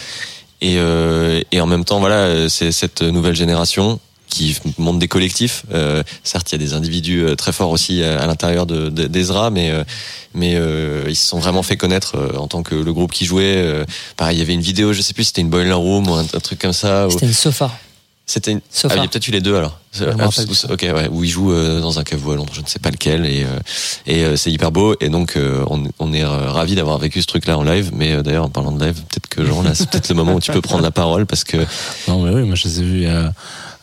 Et, euh, et en même temps, voilà, c'est cette nouvelle génération qui monte des collectifs. Euh, certes, il y a des individus euh, très forts aussi à, à l'intérieur de, de- d'Ezra, mais euh, mais euh, ils se sont vraiment fait connaître euh, en tant que le groupe qui jouait. Euh, pareil, il y avait une vidéo, je sais plus, c'était une boiler room ou un, un truc comme ça. ou- C'était une sofa. C'était une. Sofa. Ah, il y a peut-être eu les deux alors. Ah, ou- ça. ok, ouais, où ils jouent euh, dans un caveau à Londres, je ne sais pas lequel, et euh, et euh, c'est hyper beau. Et donc euh, on, on est euh, ravi d'avoir vécu ce truc-là en live. Mais euh, d'ailleurs, en parlant de live, peut-être que Jean, là, c'est peut-être le moment où tu peux prendre la parole parce que Non, mais oui, moi je les ai vus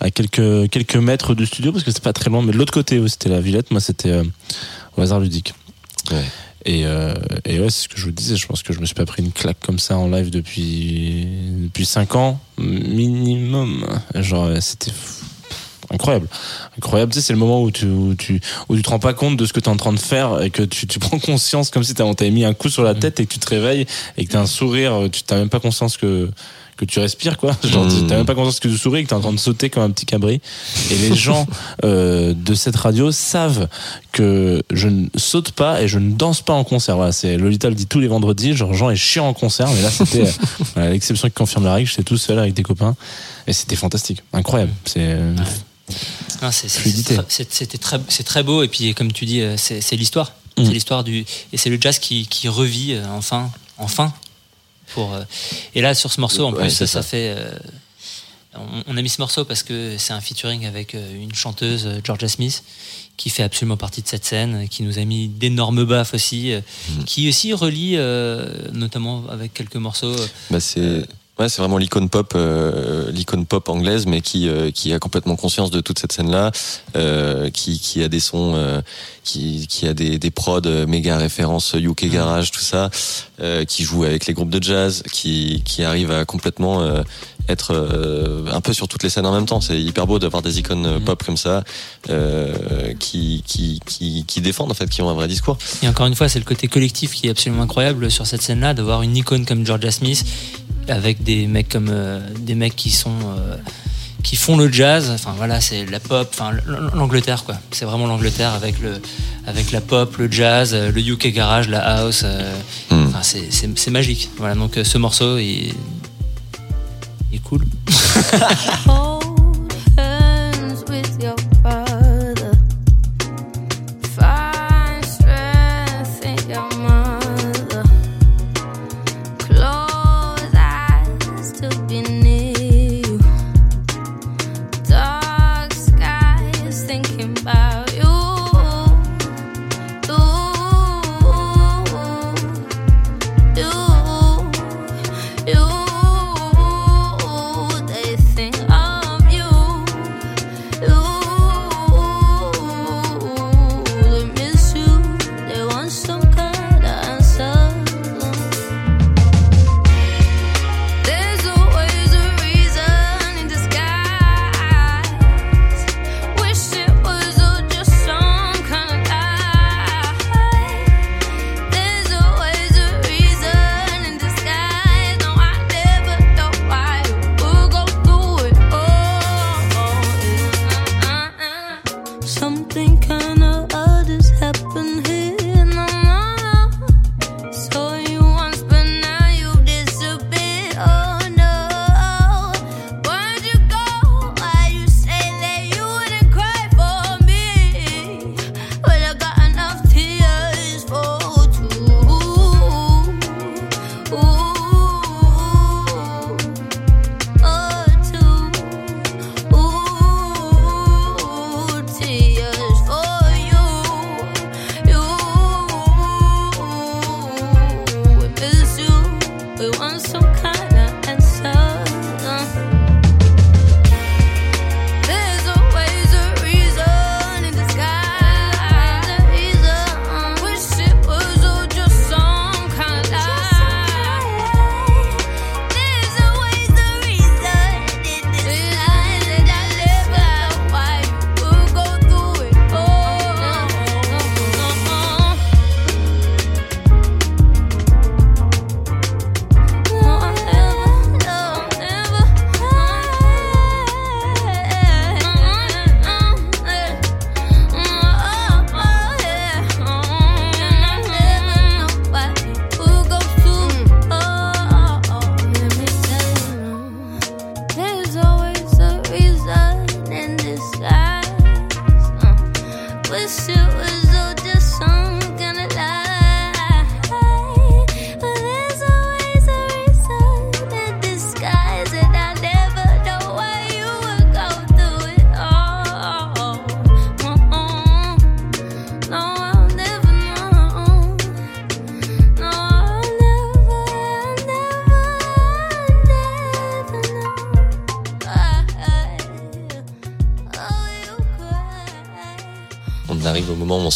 à, quelques, quelques mètres du studio parce que c'était pas très loin, mais de l'autre côté c'était la Villette, moi c'était euh, au hasard ludique. Ouais. Et, euh, et ouais, c'est ce que je vous disais, je pense que je me suis pas pris une claque comme ça en live depuis, depuis 5 ans, minimum. Genre, ouais, c'était incroyable. Incroyable, tu sais, c'est le moment où tu, où tu, où tu te rends pas compte de ce que tu es en train de faire et que tu, tu prends conscience comme si t'avais mis un coup sur la tête et que tu te réveilles et que t'as un sourire, tu t'as même pas conscience que, que tu respires, quoi. Genre, Mm. t'as même pas conscience que tu souris et que t'es en train de sauter comme un petit cabri. Et les gens euh, de cette radio savent que je ne saute pas et je ne danse pas en concert. Voilà, c'est Lolita le dit tous les vendredis. Genre, Jean est chiant en concert, mais là, c'était euh, l'exception qui confirme la règle. J'étais tout seul avec des copains et c'était fantastique, incroyable. C'est euh, C'était très, c'est très beau et puis comme tu dis, c'est l'histoire, Mm. c'est l'histoire du et c'est le jazz qui, qui revit euh, enfin, enfin. Pour euh, et là sur ce morceau en Ouais, plus ça, ça. fait. euh, on, a mis ce morceau parce que c'est un featuring avec euh, une chanteuse Georgia Smith qui fait absolument partie de cette scène, qui nous a mis d'énormes baffes aussi, Mm. qui aussi relie euh, notamment avec quelques morceaux. Bah c'est ouais, c'est vraiment l'icône pop, euh, l'icône pop anglaise, mais qui euh, qui a complètement conscience de toute cette scène-là, euh, qui qui a des sons, euh, qui qui a des des prods euh, méga références UK garage, tout ça, euh, qui joue avec les groupes de jazz, qui qui arrive à complètement euh, être euh, un peu sur toutes les scènes en même temps. C'est hyper beau d'avoir des icônes euh, Mhm. pop comme ça, euh, qui, qui qui qui défendent en fait, qui ont un vrai discours. Et encore une fois, c'est le côté collectif qui est absolument incroyable sur cette scène-là, d'avoir une icône comme Georgia Smith avec des mecs comme euh, des mecs qui sont euh, qui font le jazz. Enfin voilà, c'est la pop, enfin l'Angleterre quoi. C'est vraiment l'Angleterre avec le avec la pop, le jazz, euh, le UK garage, la house. euh, Hmm. Enfin c'est c'est- c'est magique. Voilà donc ce morceau est est cool.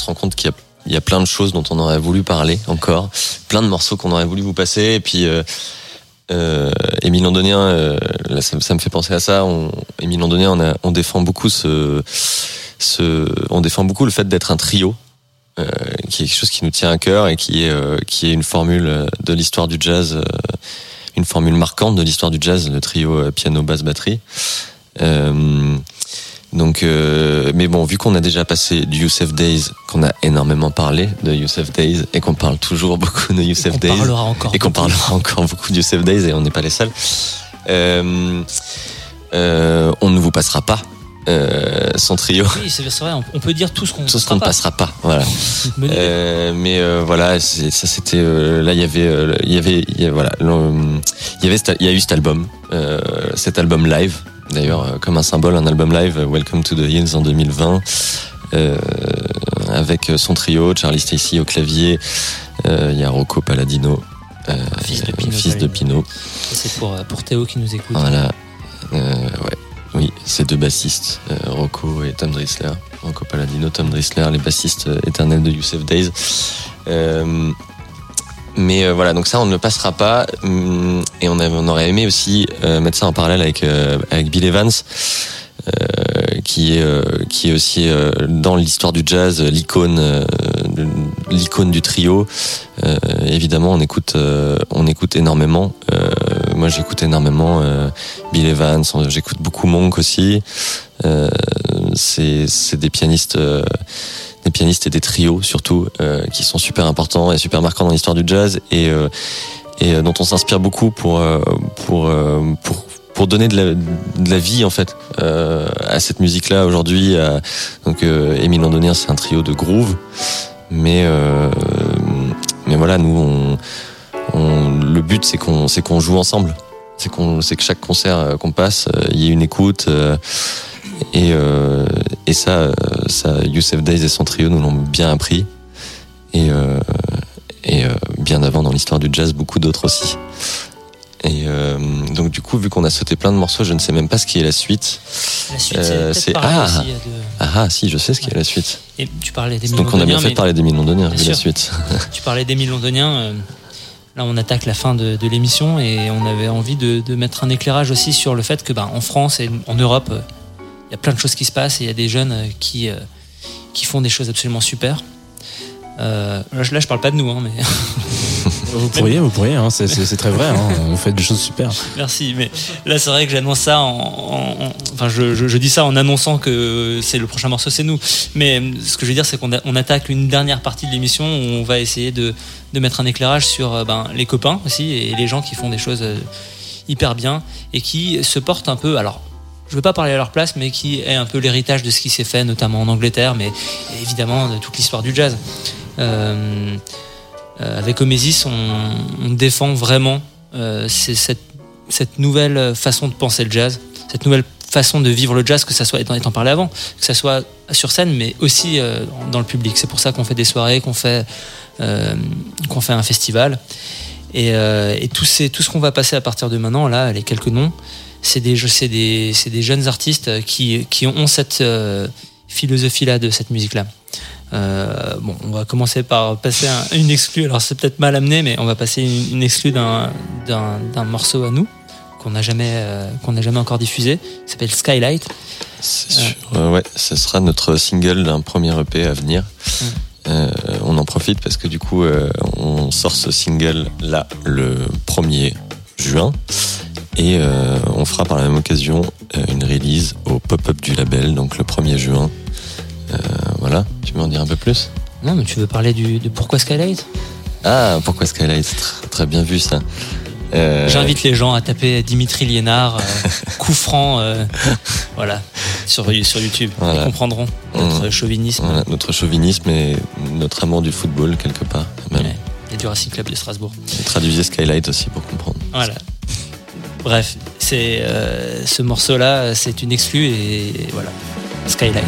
rend compte qu'il y a, plein de choses dont on aurait voulu parler encore, plein de morceaux qu'on aurait voulu vous passer. Et puis, euh, euh, Émile Londonien, euh, ça, me fait penser à ça. On, Émile Londonien, on, défend beaucoup ce, on défend beaucoup le fait d'être un trio. euh, qui est quelque chose qui nous tient à cœur et qui est euh, une formule de l'histoire du jazz, une formule marquante de l'histoire du jazz, le trio piano basse batterie. Donc, euh, mais bon, vu qu'on a déjà passé du Youssef Days, qu'on a énormément parlé de Youssef Days et qu'on parle toujours beaucoup de Youssef On Days parlera encore. et qu'on parlera encore beaucoup de Youssef Days et on n'est pas les seuls. Euh, euh, on ne vous passera pas euh, son trio, Oui, c'est vrai, on- peut dire tout ce qu'on tout ce qu'on ne pas. passera pas. Voilà. Mais- Euh, mais euh, voilà, ça c'était euh, là il y avait il y avait il y a- voilà il y avait il y a eu cet album, euh, cet album live d'ailleurs euh, comme un symbole un album live euh, Welcome to the Hills en 2020 euh, avec son trio Charlie Stacy au clavier, euh, il y a Rocco Palladino, euh, Fils de Pino fils de Palladino. Pino. C'est pour, pour Théo qui nous écoute. Voilà. Euh, ouais. Oui, ces deux bassistes, Rocco et Tom Drissler. Rocco Palladino, Tom Drissler, les bassistes éternels de Youssef Days. Mais euh, voilà, donc ça, on ne le passera pas. Hum, Et on, avait- on aurait aimé aussi euh, mettre ça en parallèle avec, euh, avec Bill Evans, euh, qui, est, euh, qui est aussi euh, dans l'histoire du jazz, l'icône l'icône du trio. Évidemment, on écoute, on écoute énormément. Moi, j'écoute énormément Bill Evans, j'écoute beaucoup Monk aussi. C'est des pianistes, des pianistes et des trios surtout euh, qui sont super importants et super marquants dans l'histoire du jazz et euh, euh, dont on s'inspire beaucoup pour pour pour donner de la, vie en fait à cette musique là aujourd'hui donc euh, Émile Londonien c'est un trio de groove. Mais mais voilà nous on, le but c'est qu'on c'est qu'on joue ensemble. C'est qu'on c'est que chaque concert qu'on passe il y ait une écoute et euh, et ça euh, ça Youssef Days et son trio nous l'ont bien appris et euh, et euh, bien avant dans l'histoire du jazz beaucoup d'autres aussi et donc du coup vu qu'on a sauté plein de morceaux je ne sais même pas ce qui est la suite La suite, c'est ah. aussi, de- ah si je sais ce qui est la suite Et tu parlais d'Émile donc on a bien fait de parler d'Émile Londonien Bien vu la sûr. suite tu parlais d'Émile Londonien. euh, là, on attaque la fin de, de l'émission et on avait envie de, de mettre un éclairage aussi sur le fait que, ben, en France et en Europe, il y a plein de choses qui se passent et il y a des jeunes euh, qui, euh, qui font des choses absolument super. Euh, là, je, là, je parle pas de nous, hein, mais Vous pourriez, vous pourriez, hein, c'est- très vrai, hein, vous faites des choses super. Merci, mais là c'est vrai que j'annonce ça en, en- en- enfin je, je- je dis ça en annonçant que c'est le prochain morceau, c'est nous. Mais euh, ce que je veux dire, c'est qu'on on attaque une dernière partie de l'émission où on va essayer de, de mettre un éclairage sur ben, les copains aussi et les gens qui font des choses hyper bien et qui se portent un peu. Alors, je veux pas parler à leur place, mais qui est un peu l'héritage de ce qui s'est fait, notamment en Angleterre, mais évidemment de toute l'histoire du jazz. Euh, euh, avec Omesis, on, défend vraiment euh, cette, nouvelle façon de penser le jazz, cette nouvelle façon de vivre le jazz, que ça soit étant, parlé avant, que ça soit sur scène, mais aussi dans le public. C'est pour ça qu'on fait des soirées, qu'on fait, fait un festival. Et, tout, tout ce qu'on va passer à partir de maintenant, là, les quelques noms, c'est des, des, des jeunes artistes qui, qui ont cette euh, philosophie-là de cette musique-là. Euh, bon, on va commencer par passer un- une exclue. Alors c'est peut-être mal amené, mais on va passer une, une exclue d'un, morceau à nous qu'on n'a jamais, euh, qu'on n'a jamais encore diffusé. Il s'appelle Skylight. C'est sûr. Ouais, ce sera notre single d'un premier EP à venir. Euh, on en profite parce que du coup, euh, on sort ce single là le 1er juin et euh, on fera par la même occasion euh, une release au pop-up du label, donc le 1er juin. Euh, voilà, tu veux en dire un peu plus? Non, mais tu veux parler du, de pourquoi Skylight? Ah, pourquoi Skylight? Très, très bien vu ça. Euh, J'invite les gens à taper Dimitri Liénard, coup franc, voilà, sur, sur YouTube. Voilà. Ils comprendront notre Mm. chauvinisme. voilà, notre chauvinisme et notre amour du football quelque part. Même. Ouais. Et du Racing Club de Strasbourg. Traduisez Skylight aussi pour comprendre. Voilà. Bref, euh, ce morceau-là, c'est une exclue et voilà. Skylight.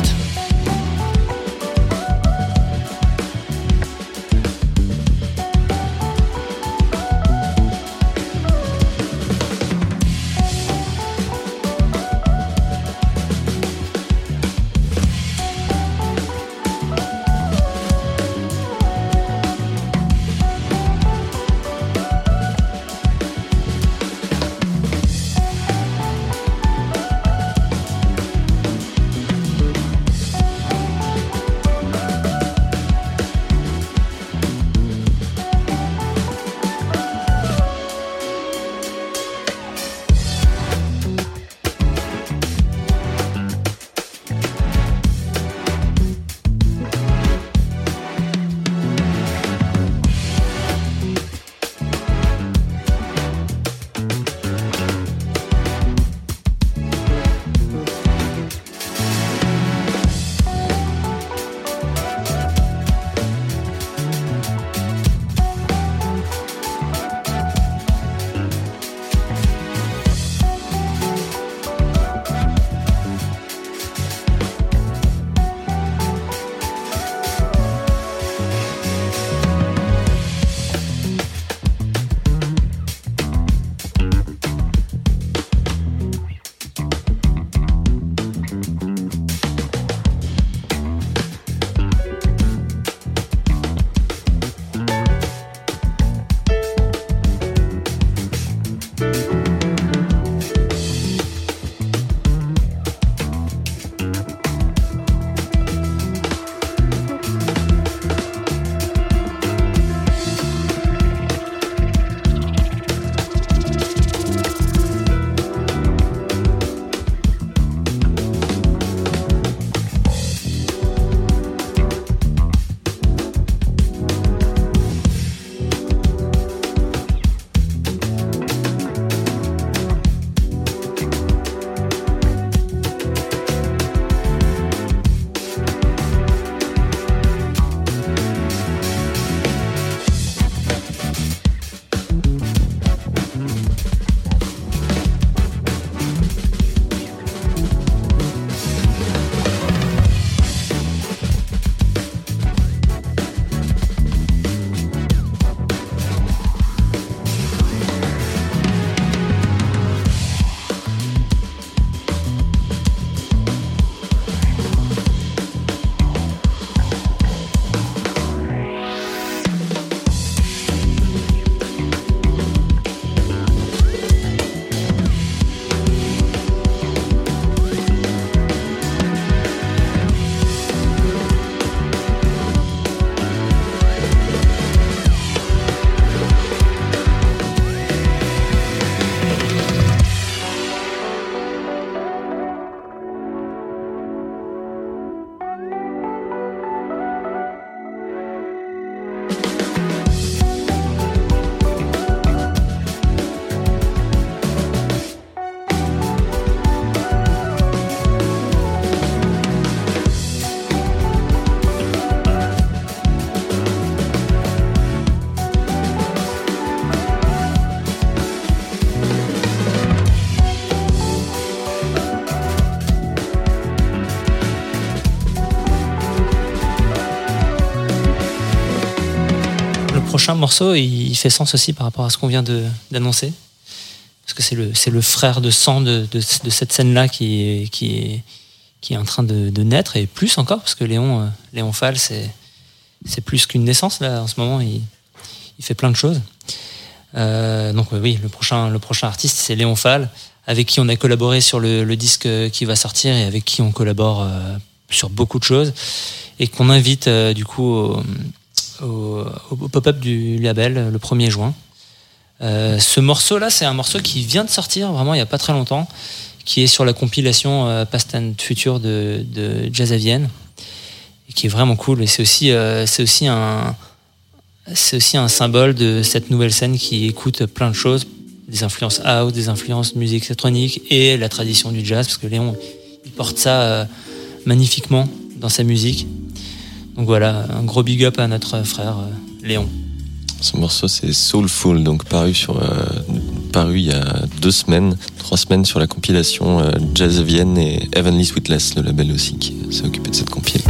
Morceau, il, fait sens aussi par rapport à ce qu'on vient d'annoncer. Parce que c'est le, le frère de sang de, de, cette scène-là qui est, qui, qui est en train de, naître, et plus encore, parce que Léon, euh, Léon Fall, c'est, plus qu'une naissance, là, en ce moment, il, il fait plein de choses. Euh, donc oui, le prochain, le prochain artiste, c'est Léon Fall, avec qui on a collaboré sur le, disque qui va sortir et avec qui on collabore euh, sur beaucoup de choses, et qu'on invite du coup au, au- pop-up du label euh, le 1er juin. Euh, ce morceau-là, c'est un morceau qui vient de sortir vraiment il n'y a pas très longtemps, qui est sur la compilation euh, Past and Future de, de Jazz à Vienne, et qui est vraiment cool. Et c'est aussi, aussi un, aussi un symbole de cette nouvelle scène qui écoute plein de choses, des influences house, des influences musique électronique et la tradition du jazz, parce que Léon, il porte ça magnifiquement dans sa musique. Donc voilà, un gros big up à notre frère euh, Léon. Ce morceau c'est Soulful, donc euh, paru il y a deux semaines, trois semaines sur la compilation euh, Jazz Vienne et Heavenly Sweetless, le label aussi qui s'est occupé de cette compile.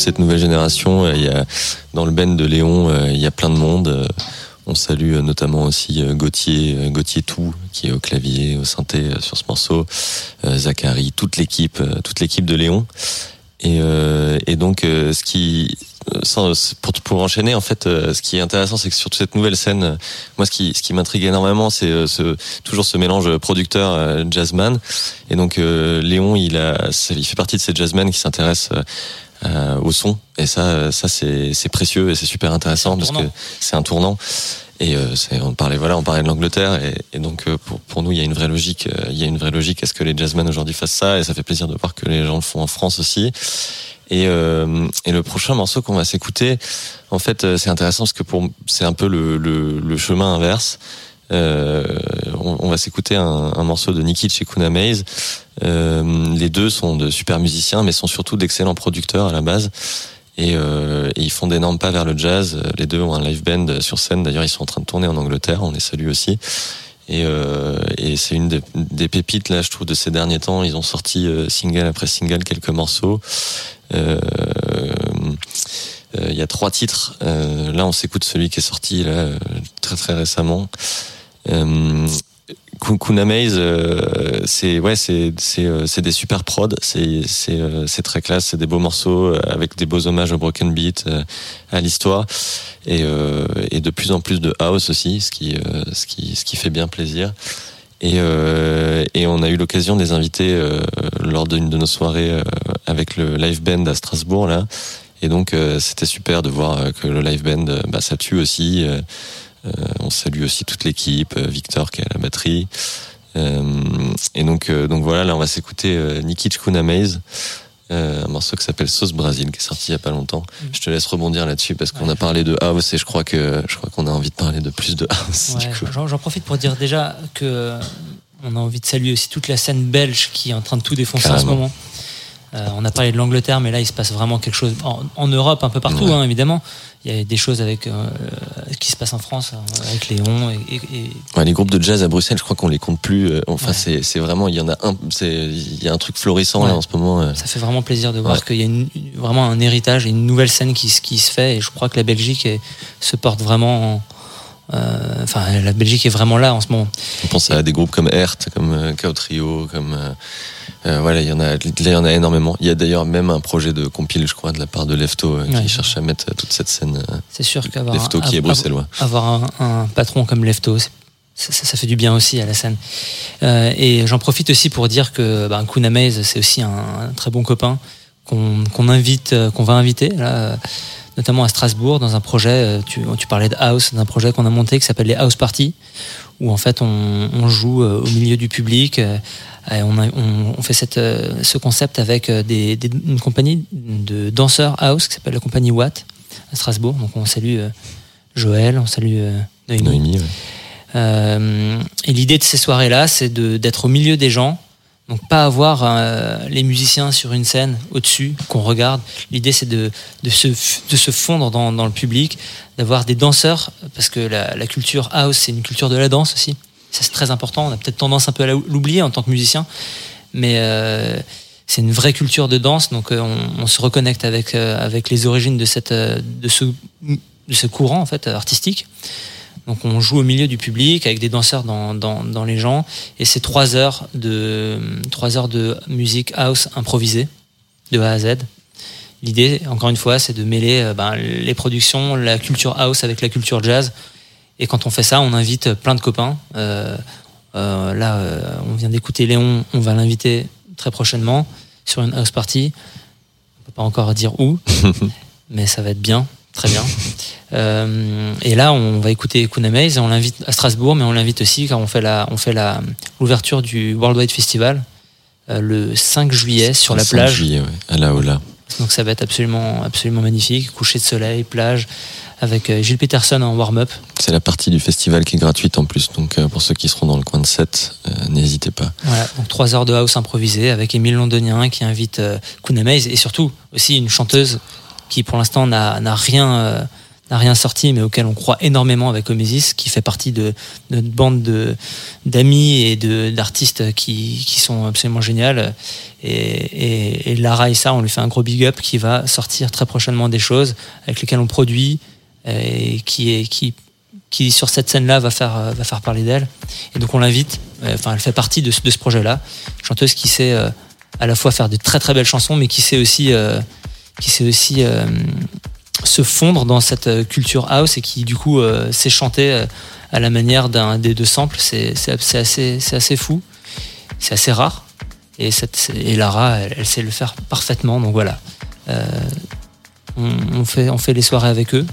Cette nouvelle génération. Euh, Il y a dans le band de Léon, euh, il y a plein de monde. Euh, On salue notamment aussi Gauthier, Gauthier Tout, qui est au clavier, au synthé sur ce morceau, Zachary, toute l'équipe, toute l'équipe de Léon. Et, donc, ce qui, pour, pour enchaîner, en fait, ce qui est intéressant, c'est que sur toute cette nouvelle scène, moi, ce qui, ce qui m'intrigue énormément, c'est ce, toujours ce mélange producteur jazzman. Et donc, Léon, il a, il fait partie de ces jazzmen qui s'intéressent euh, au son. Et ça, ça, c'est, précieux et c'est super intéressant parce que c'est un tournant. Et euh, on parlait, voilà, on parlait de l'Angleterre et, et donc euh, pour, pour nous, il y a une vraie logique. euh, Il y a une vraie logique à ce que les jazzmen aujourd'hui fassent ça et ça fait plaisir de voir que les gens le font en France aussi. Et, euh, et le prochain morceau qu'on va s'écouter, en fait, euh, c'est intéressant parce que pour c'est un peu le, le, le chemin inverse. Euh, on, on va s'écouter un, un morceau de Nicky chez Kuna Maze. Euh, les deux sont de super musiciens, mais sont surtout d'excellents producteurs à la base. Et, euh, ils font d'énormes pas vers le jazz. Les deux ont un live band sur scène. D'ailleurs, ils sont en train de tourner en Angleterre. On les salue aussi. Et, euh, et c'est une des, pépites là, je trouve, de ces derniers temps. Ils ont sorti euh, single après single quelques morceaux. Euh, Il y a trois titres. Là, on s'écoute celui qui est sorti là très très récemment. Euh, Ku- Kuna Maze, euh, c'est ouais, c'est c'est euh, des super prods, c'est c'est euh, c'est très classe, c'est des beaux morceaux avec des beaux hommages au broken beat, à l'histoire et et de plus en plus de house aussi, ce qui ce qui ce qui fait bien plaisir. Et euh, et on a eu l'occasion de les inviter euh, lors d'une de nos soirées euh, avec le live band à Strasbourg là. Et donc c'était super de voir que le live band, bah, ça tue aussi. Euh, on salue aussi toute l'équipe, euh, Victor qui est à la batterie. Euh, et donc, donc voilà, là on va s'écouter Nikic Kuna Maze, euh, un morceau qui s'appelle Sauce Brésil, qui est sorti il y a pas longtemps. Je te laisse rebondir là-dessus parce qu'on Ouais. a parlé de house et je crois que je crois qu'on a envie de parler de plus de house. Ouais. J'en profite pour dire déjà que on a envie de saluer aussi toute la scène belge qui est en train de tout défoncer en ce moment. Euh, on a parlé de l'Angleterre, mais là il se passe vraiment quelque chose en, en Europe, un peu partout, Ouais. hein, évidemment. Il y a des choses avec euh, qui se passent en France, euh, avec Léon et, et- Ouais, les groupes de jazz à Bruxelles, je crois qu'on les compte plus. euh, Enfin, Ouais. c'est vraiment il y en a un, c'est il y a un truc florissant là en ce moment. euh. ça fait vraiment plaisir de voir qu'il y a une- vraiment un héritage et une nouvelle scène qui, se- qui se fait. Et je crois que la Belgique est- se porte vraiment. en- Enfin, la Belgique est vraiment là en ce moment. On pense à des groupes comme Hert, comme euh, Chaos Trio, comme euh, euh, voilà, il y en a, il y en a énormément. Il y a d'ailleurs même un projet de compile, je crois, de la part de Lefto euh, Ouais. qui cherche à mettre euh, toute cette scène. euh, C'est sûr qu'avoir Lefto un- qui est bruxellois. avoir un, un patron comme Lefto, c'est- ça, ça- ça fait du bien aussi à la scène. Euh, et j'en profite aussi pour dire que ben, Kuna Maze, c'est aussi un, un très bon copain qu'on invite, euh, qu'on va inviter là, euh, notamment à Strasbourg dans un projet. euh, Tu, tu parlais de house, d'un projet qu'on a monté qui s'appelle les House Party, où en fait on, on joue euh, au milieu du public. euh, et on, a- on, on fait cette, ce concept avec des, des- une compagnie de danseurs house qui s'appelle la compagnie Watt à Strasbourg. Donc on salue Joël, on salue Noémie. Noémie, ouais. Euh, et l'idée de ces soirées-là, c'est d'être au milieu des gens. Donc pas avoir euh, les musiciens sur une scène au-dessus qu'on regarde. L'idée c'est de, de, se, de se fondre dans, dans le public, d'avoir des danseurs, parce que la, la culture house c'est une culture de la danse aussi. Ça c'est très important. On a peut-être tendance un peu à l'oublier en tant que musicien, mais euh, c'est une vraie culture de danse. Donc euh, on, on se reconnecte avec euh, avec les origines de cette euh, de ce de ce courant en fait artistique. Donc on joue au milieu du public avec des danseurs dans, dans, dans les gens et c'est trois heures de trois heures de musique house improvisée de A à Z. L'idée, encore une fois, c'est de mêler euh, ben, les productions, la culture house avec la culture jazz. Et quand on fait ça, on invite plein de copains. Euh, euh, là, euh, on vient d'écouter Léon, on va l'inviter très prochainement sur une house party. On peut pas encore dire où, mais ça va être bien, très bien. Euh, et là, on va écouter Kuna Maze et on l'invite à Strasbourg, mais on l'invite aussi car on fait la, on fait la l'ouverture du Worldwide Festival euh, le 5 juillet sur la 5 plage. juillet, ouais, à la Ola. Donc ça va être absolument, absolument magnifique. Coucher de soleil, plage, avec euh, Gilles Peterson en warm-up. C'est la partie du festival qui est gratuite en plus, donc euh, pour ceux qui seront dans le coin de 7, euh, n'hésitez pas. Voilà, donc trois heures de house improvisée avec Émile Londonien qui invite euh, Kuna Maze et surtout aussi une chanteuse qui pour l'instant n'a rien, euh, n'a rien sorti, mais auquel on croit énormément avec Omesis, qui fait partie de, notre bande de d'amis et de d'artistes qui, qui sont absolument géniales. Et, et, Lara et ça, on lui fait un gros big up qui va sortir très prochainement des choses avec lesquelles on produit et qui est qui qui sur cette scène-là va faire euh, va faire parler d'elle. Et donc on l'invite. euh, Enfin, elle fait partie de, ce- projet-là. Chanteuse qui sait à la fois faire de très très belles chansons, mais qui sait aussi qui sait aussi euh, se fondre dans cette euh, culture house et qui du coup euh, sait chanter euh, à la manière d'un des deux samples. C'est assez fou. C'est assez rare. Et, cette, et Lara, elle, elle sait le faire parfaitement. Donc voilà. Euh, on, on fait, on fait les soirées avec eux.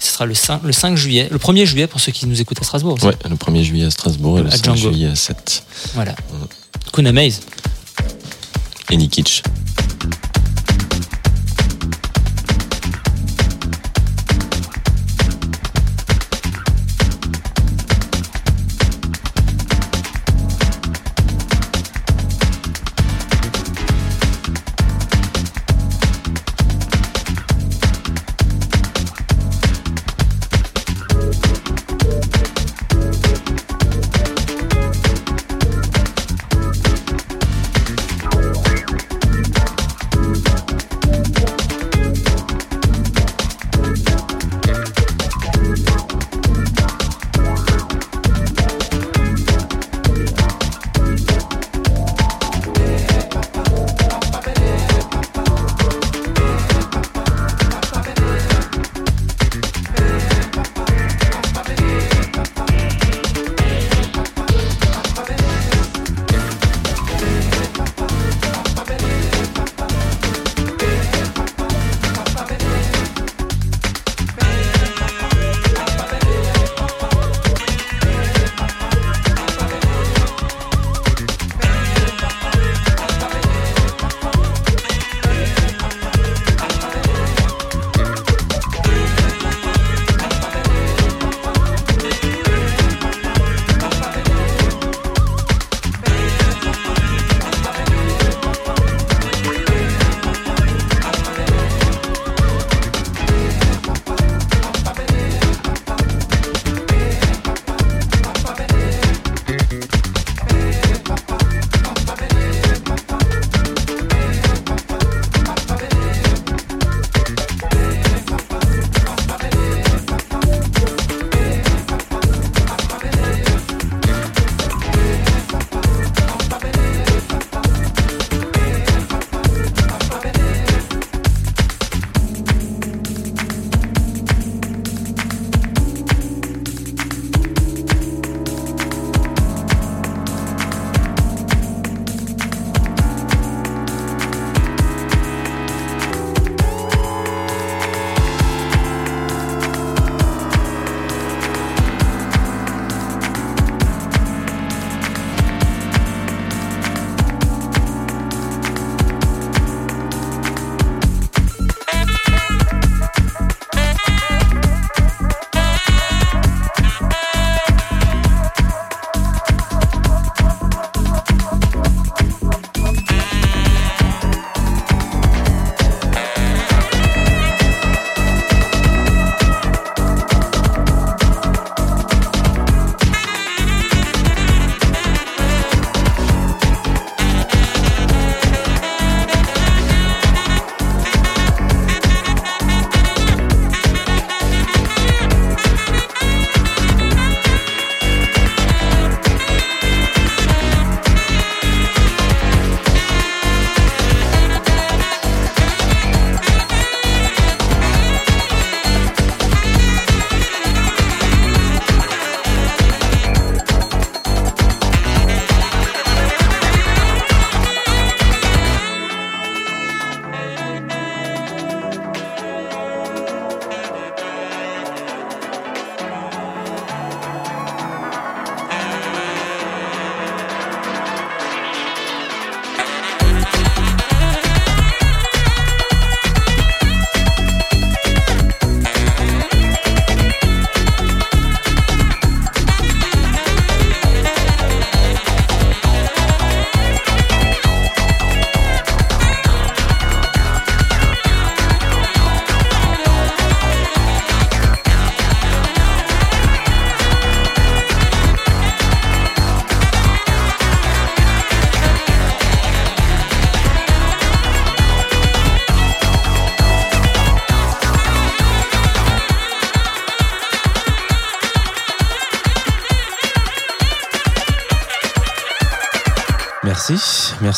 Ce sera le 5, le 5 juillet, le 1er juillet pour ceux qui nous écoutent à Strasbourg. aussi. Ouais, le 1er juillet à Strasbourg et le À 5 Django. juillet à 7. Voilà. Kuna Maze. Et Nikic.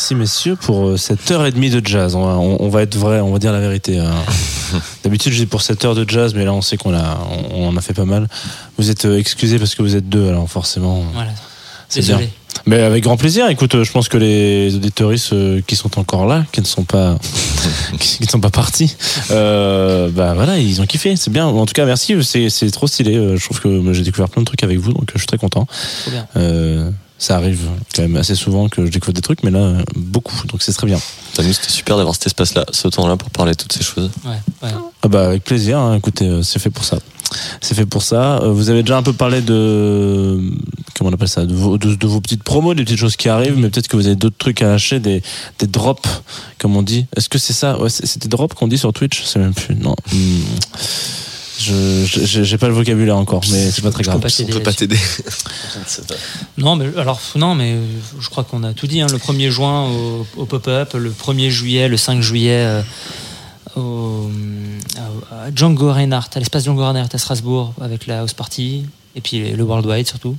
Merci messieurs pour euh, cette heure et demie de jazz. On va, on, on va être vrai, on va dire la vérité. hein. D'habitude, je dis pour cette heure de jazz, mais là, on sait qu'on a, on, en a fait pas mal. Vous êtes euh, excusés parce que vous êtes deux, alors forcément. Voilà. C'est bien. Mais avec grand plaisir. Écoute, euh, je pense que les auditeuristes qui sont encore là, qui ne sont pas, qui ne sont pas partis, euh, bah voilà, ils ont kiffé. C'est bien. En tout cas, merci. C'est, trop stylé. Je trouve que j'ai découvert plein de trucs avec vous, donc je suis très content. Trop bien. Euh, ça arrive quand même assez souvent que je découvre des trucs, mais là, beaucoup. Donc c'est très bien. T'as vu, c'était super d'avoir cet espace-là, ce temps-là pour parler de toutes ces choses. Ouais, ouais. Ah bah avec plaisir. hein. Écoutez, euh, c'est fait pour ça. C'est fait pour ça. Euh, Vous avez déjà un peu parlé de comment on appelle ça, de vos, de, de vos petites promos, des petites choses qui arrivent, mais peut-être que vous avez d'autres trucs à lâcher, des, des drops, comme on dit. Est-ce que c'est ça? Ouais, c'est c'est des drops qu'on dit sur Twitch? Je sais même plus. Non. Hmm. Je j'ai pas le vocabulaire encore, mais c'est pas très Je grave. peux pas On t'aider peut pas t'aider. Non, mais alors non, mais euh, je crois qu'on a tout dit. hein. Le 1er juin au, au pop-up, le 1er juillet, le 5 juillet euh, au, à- à Django Reinhardt, à l'espace Django Reinhardt à Strasbourg avec la house party et puis le Worldwide surtout.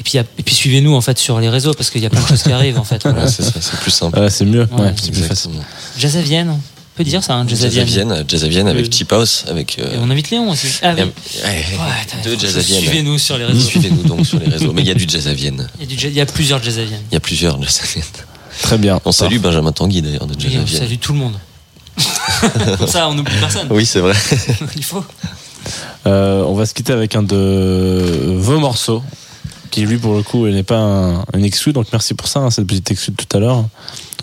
Et puis, puis suivez-nous en fait sur les réseaux parce qu'il y a plein de choses qui arrivent en fait. Voilà. Ouais, c'est plus simple. C'est mieux. Ouais, Ouais, c'est plus facile. Jazz à Vienne, peut dire ça, hein, Jazz à Vienne. Vienne, Jazz à Vienne avec Le- Cheap House, avec. euh, Et on invite Léon aussi. Ah oui. deux Jazz à Vienne. Suivez-nous sur les réseaux. Suivez-nous donc sur les réseaux. Mais il y a du Jazz à Vienne. Il y, a y plusieurs Jazz à Vienne. Il y a plusieurs Jazz à Vienne. Très bien. On salue Benjamin Tanguy d'ailleurs de Jazz Et à on Vienne. salue tout le monde. Comme ça, on n'oublie personne. Oui, c'est vrai. Il faut. Euh, on va se quitter avec un de vos morceaux, qui lui pour le coup n'est pas un, un exclu, donc merci pour ça, hein, cette petite exclu de tout à l'heure.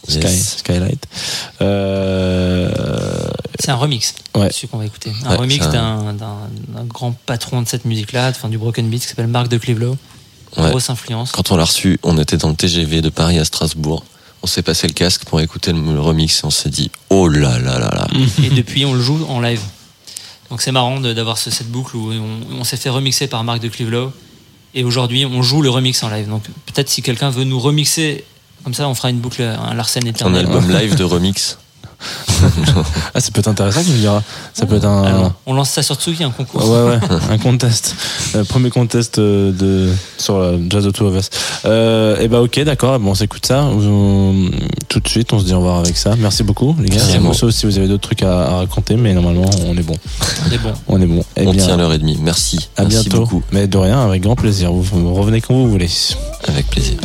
Sky, Yes. Skylight. Euh, C'est un remix, Ouais. celui qu'on va écouter. Un Ouais, remix un- d'un, grand patron de cette musique-là, enfin du broken beat, qui s'appelle Marc de Cleveland. Ouais. Grosse influence. Quand on l'a reçu, on était dans le TGV de Paris à Strasbourg. On s'est passé le casque pour écouter le, le remix et on s'est dit oh là là là là. Et depuis, on le joue en live. Donc c'est marrant d'avoir ce- cette boucle où on, on s'est fait remixer par Marc de Cleveland. Et aujourd'hui, on joue le remix en live. Donc peut-être si quelqu'un veut nous remixer, comme ça, on fera une boucle, un Larsen Un éternel. album live de remix. Ah, ça peut être intéressant, tu me diras. Ça peut être un. Alors, on lance ça sur Tsugi, un concours. Ouais, ouais, un contest. Euh, premier contest euh, de, sur la Jazz of Two of Us. Euh, et bah, ok, d'accord, bon, on s'écoute ça. On- tout de suite, on se dit au revoir avec ça. Merci beaucoup, les gars. Merci à vous. Sauf si vous avez d'autres trucs à, à raconter, mais normalement, on est bon. On est bon. On est bon. Eh on bien, tient l'heure et demie. Merci. à Merci bientôt. beaucoup. Mais de rien, avec grand plaisir. Vous, vous revenez quand vous voulez. Avec plaisir.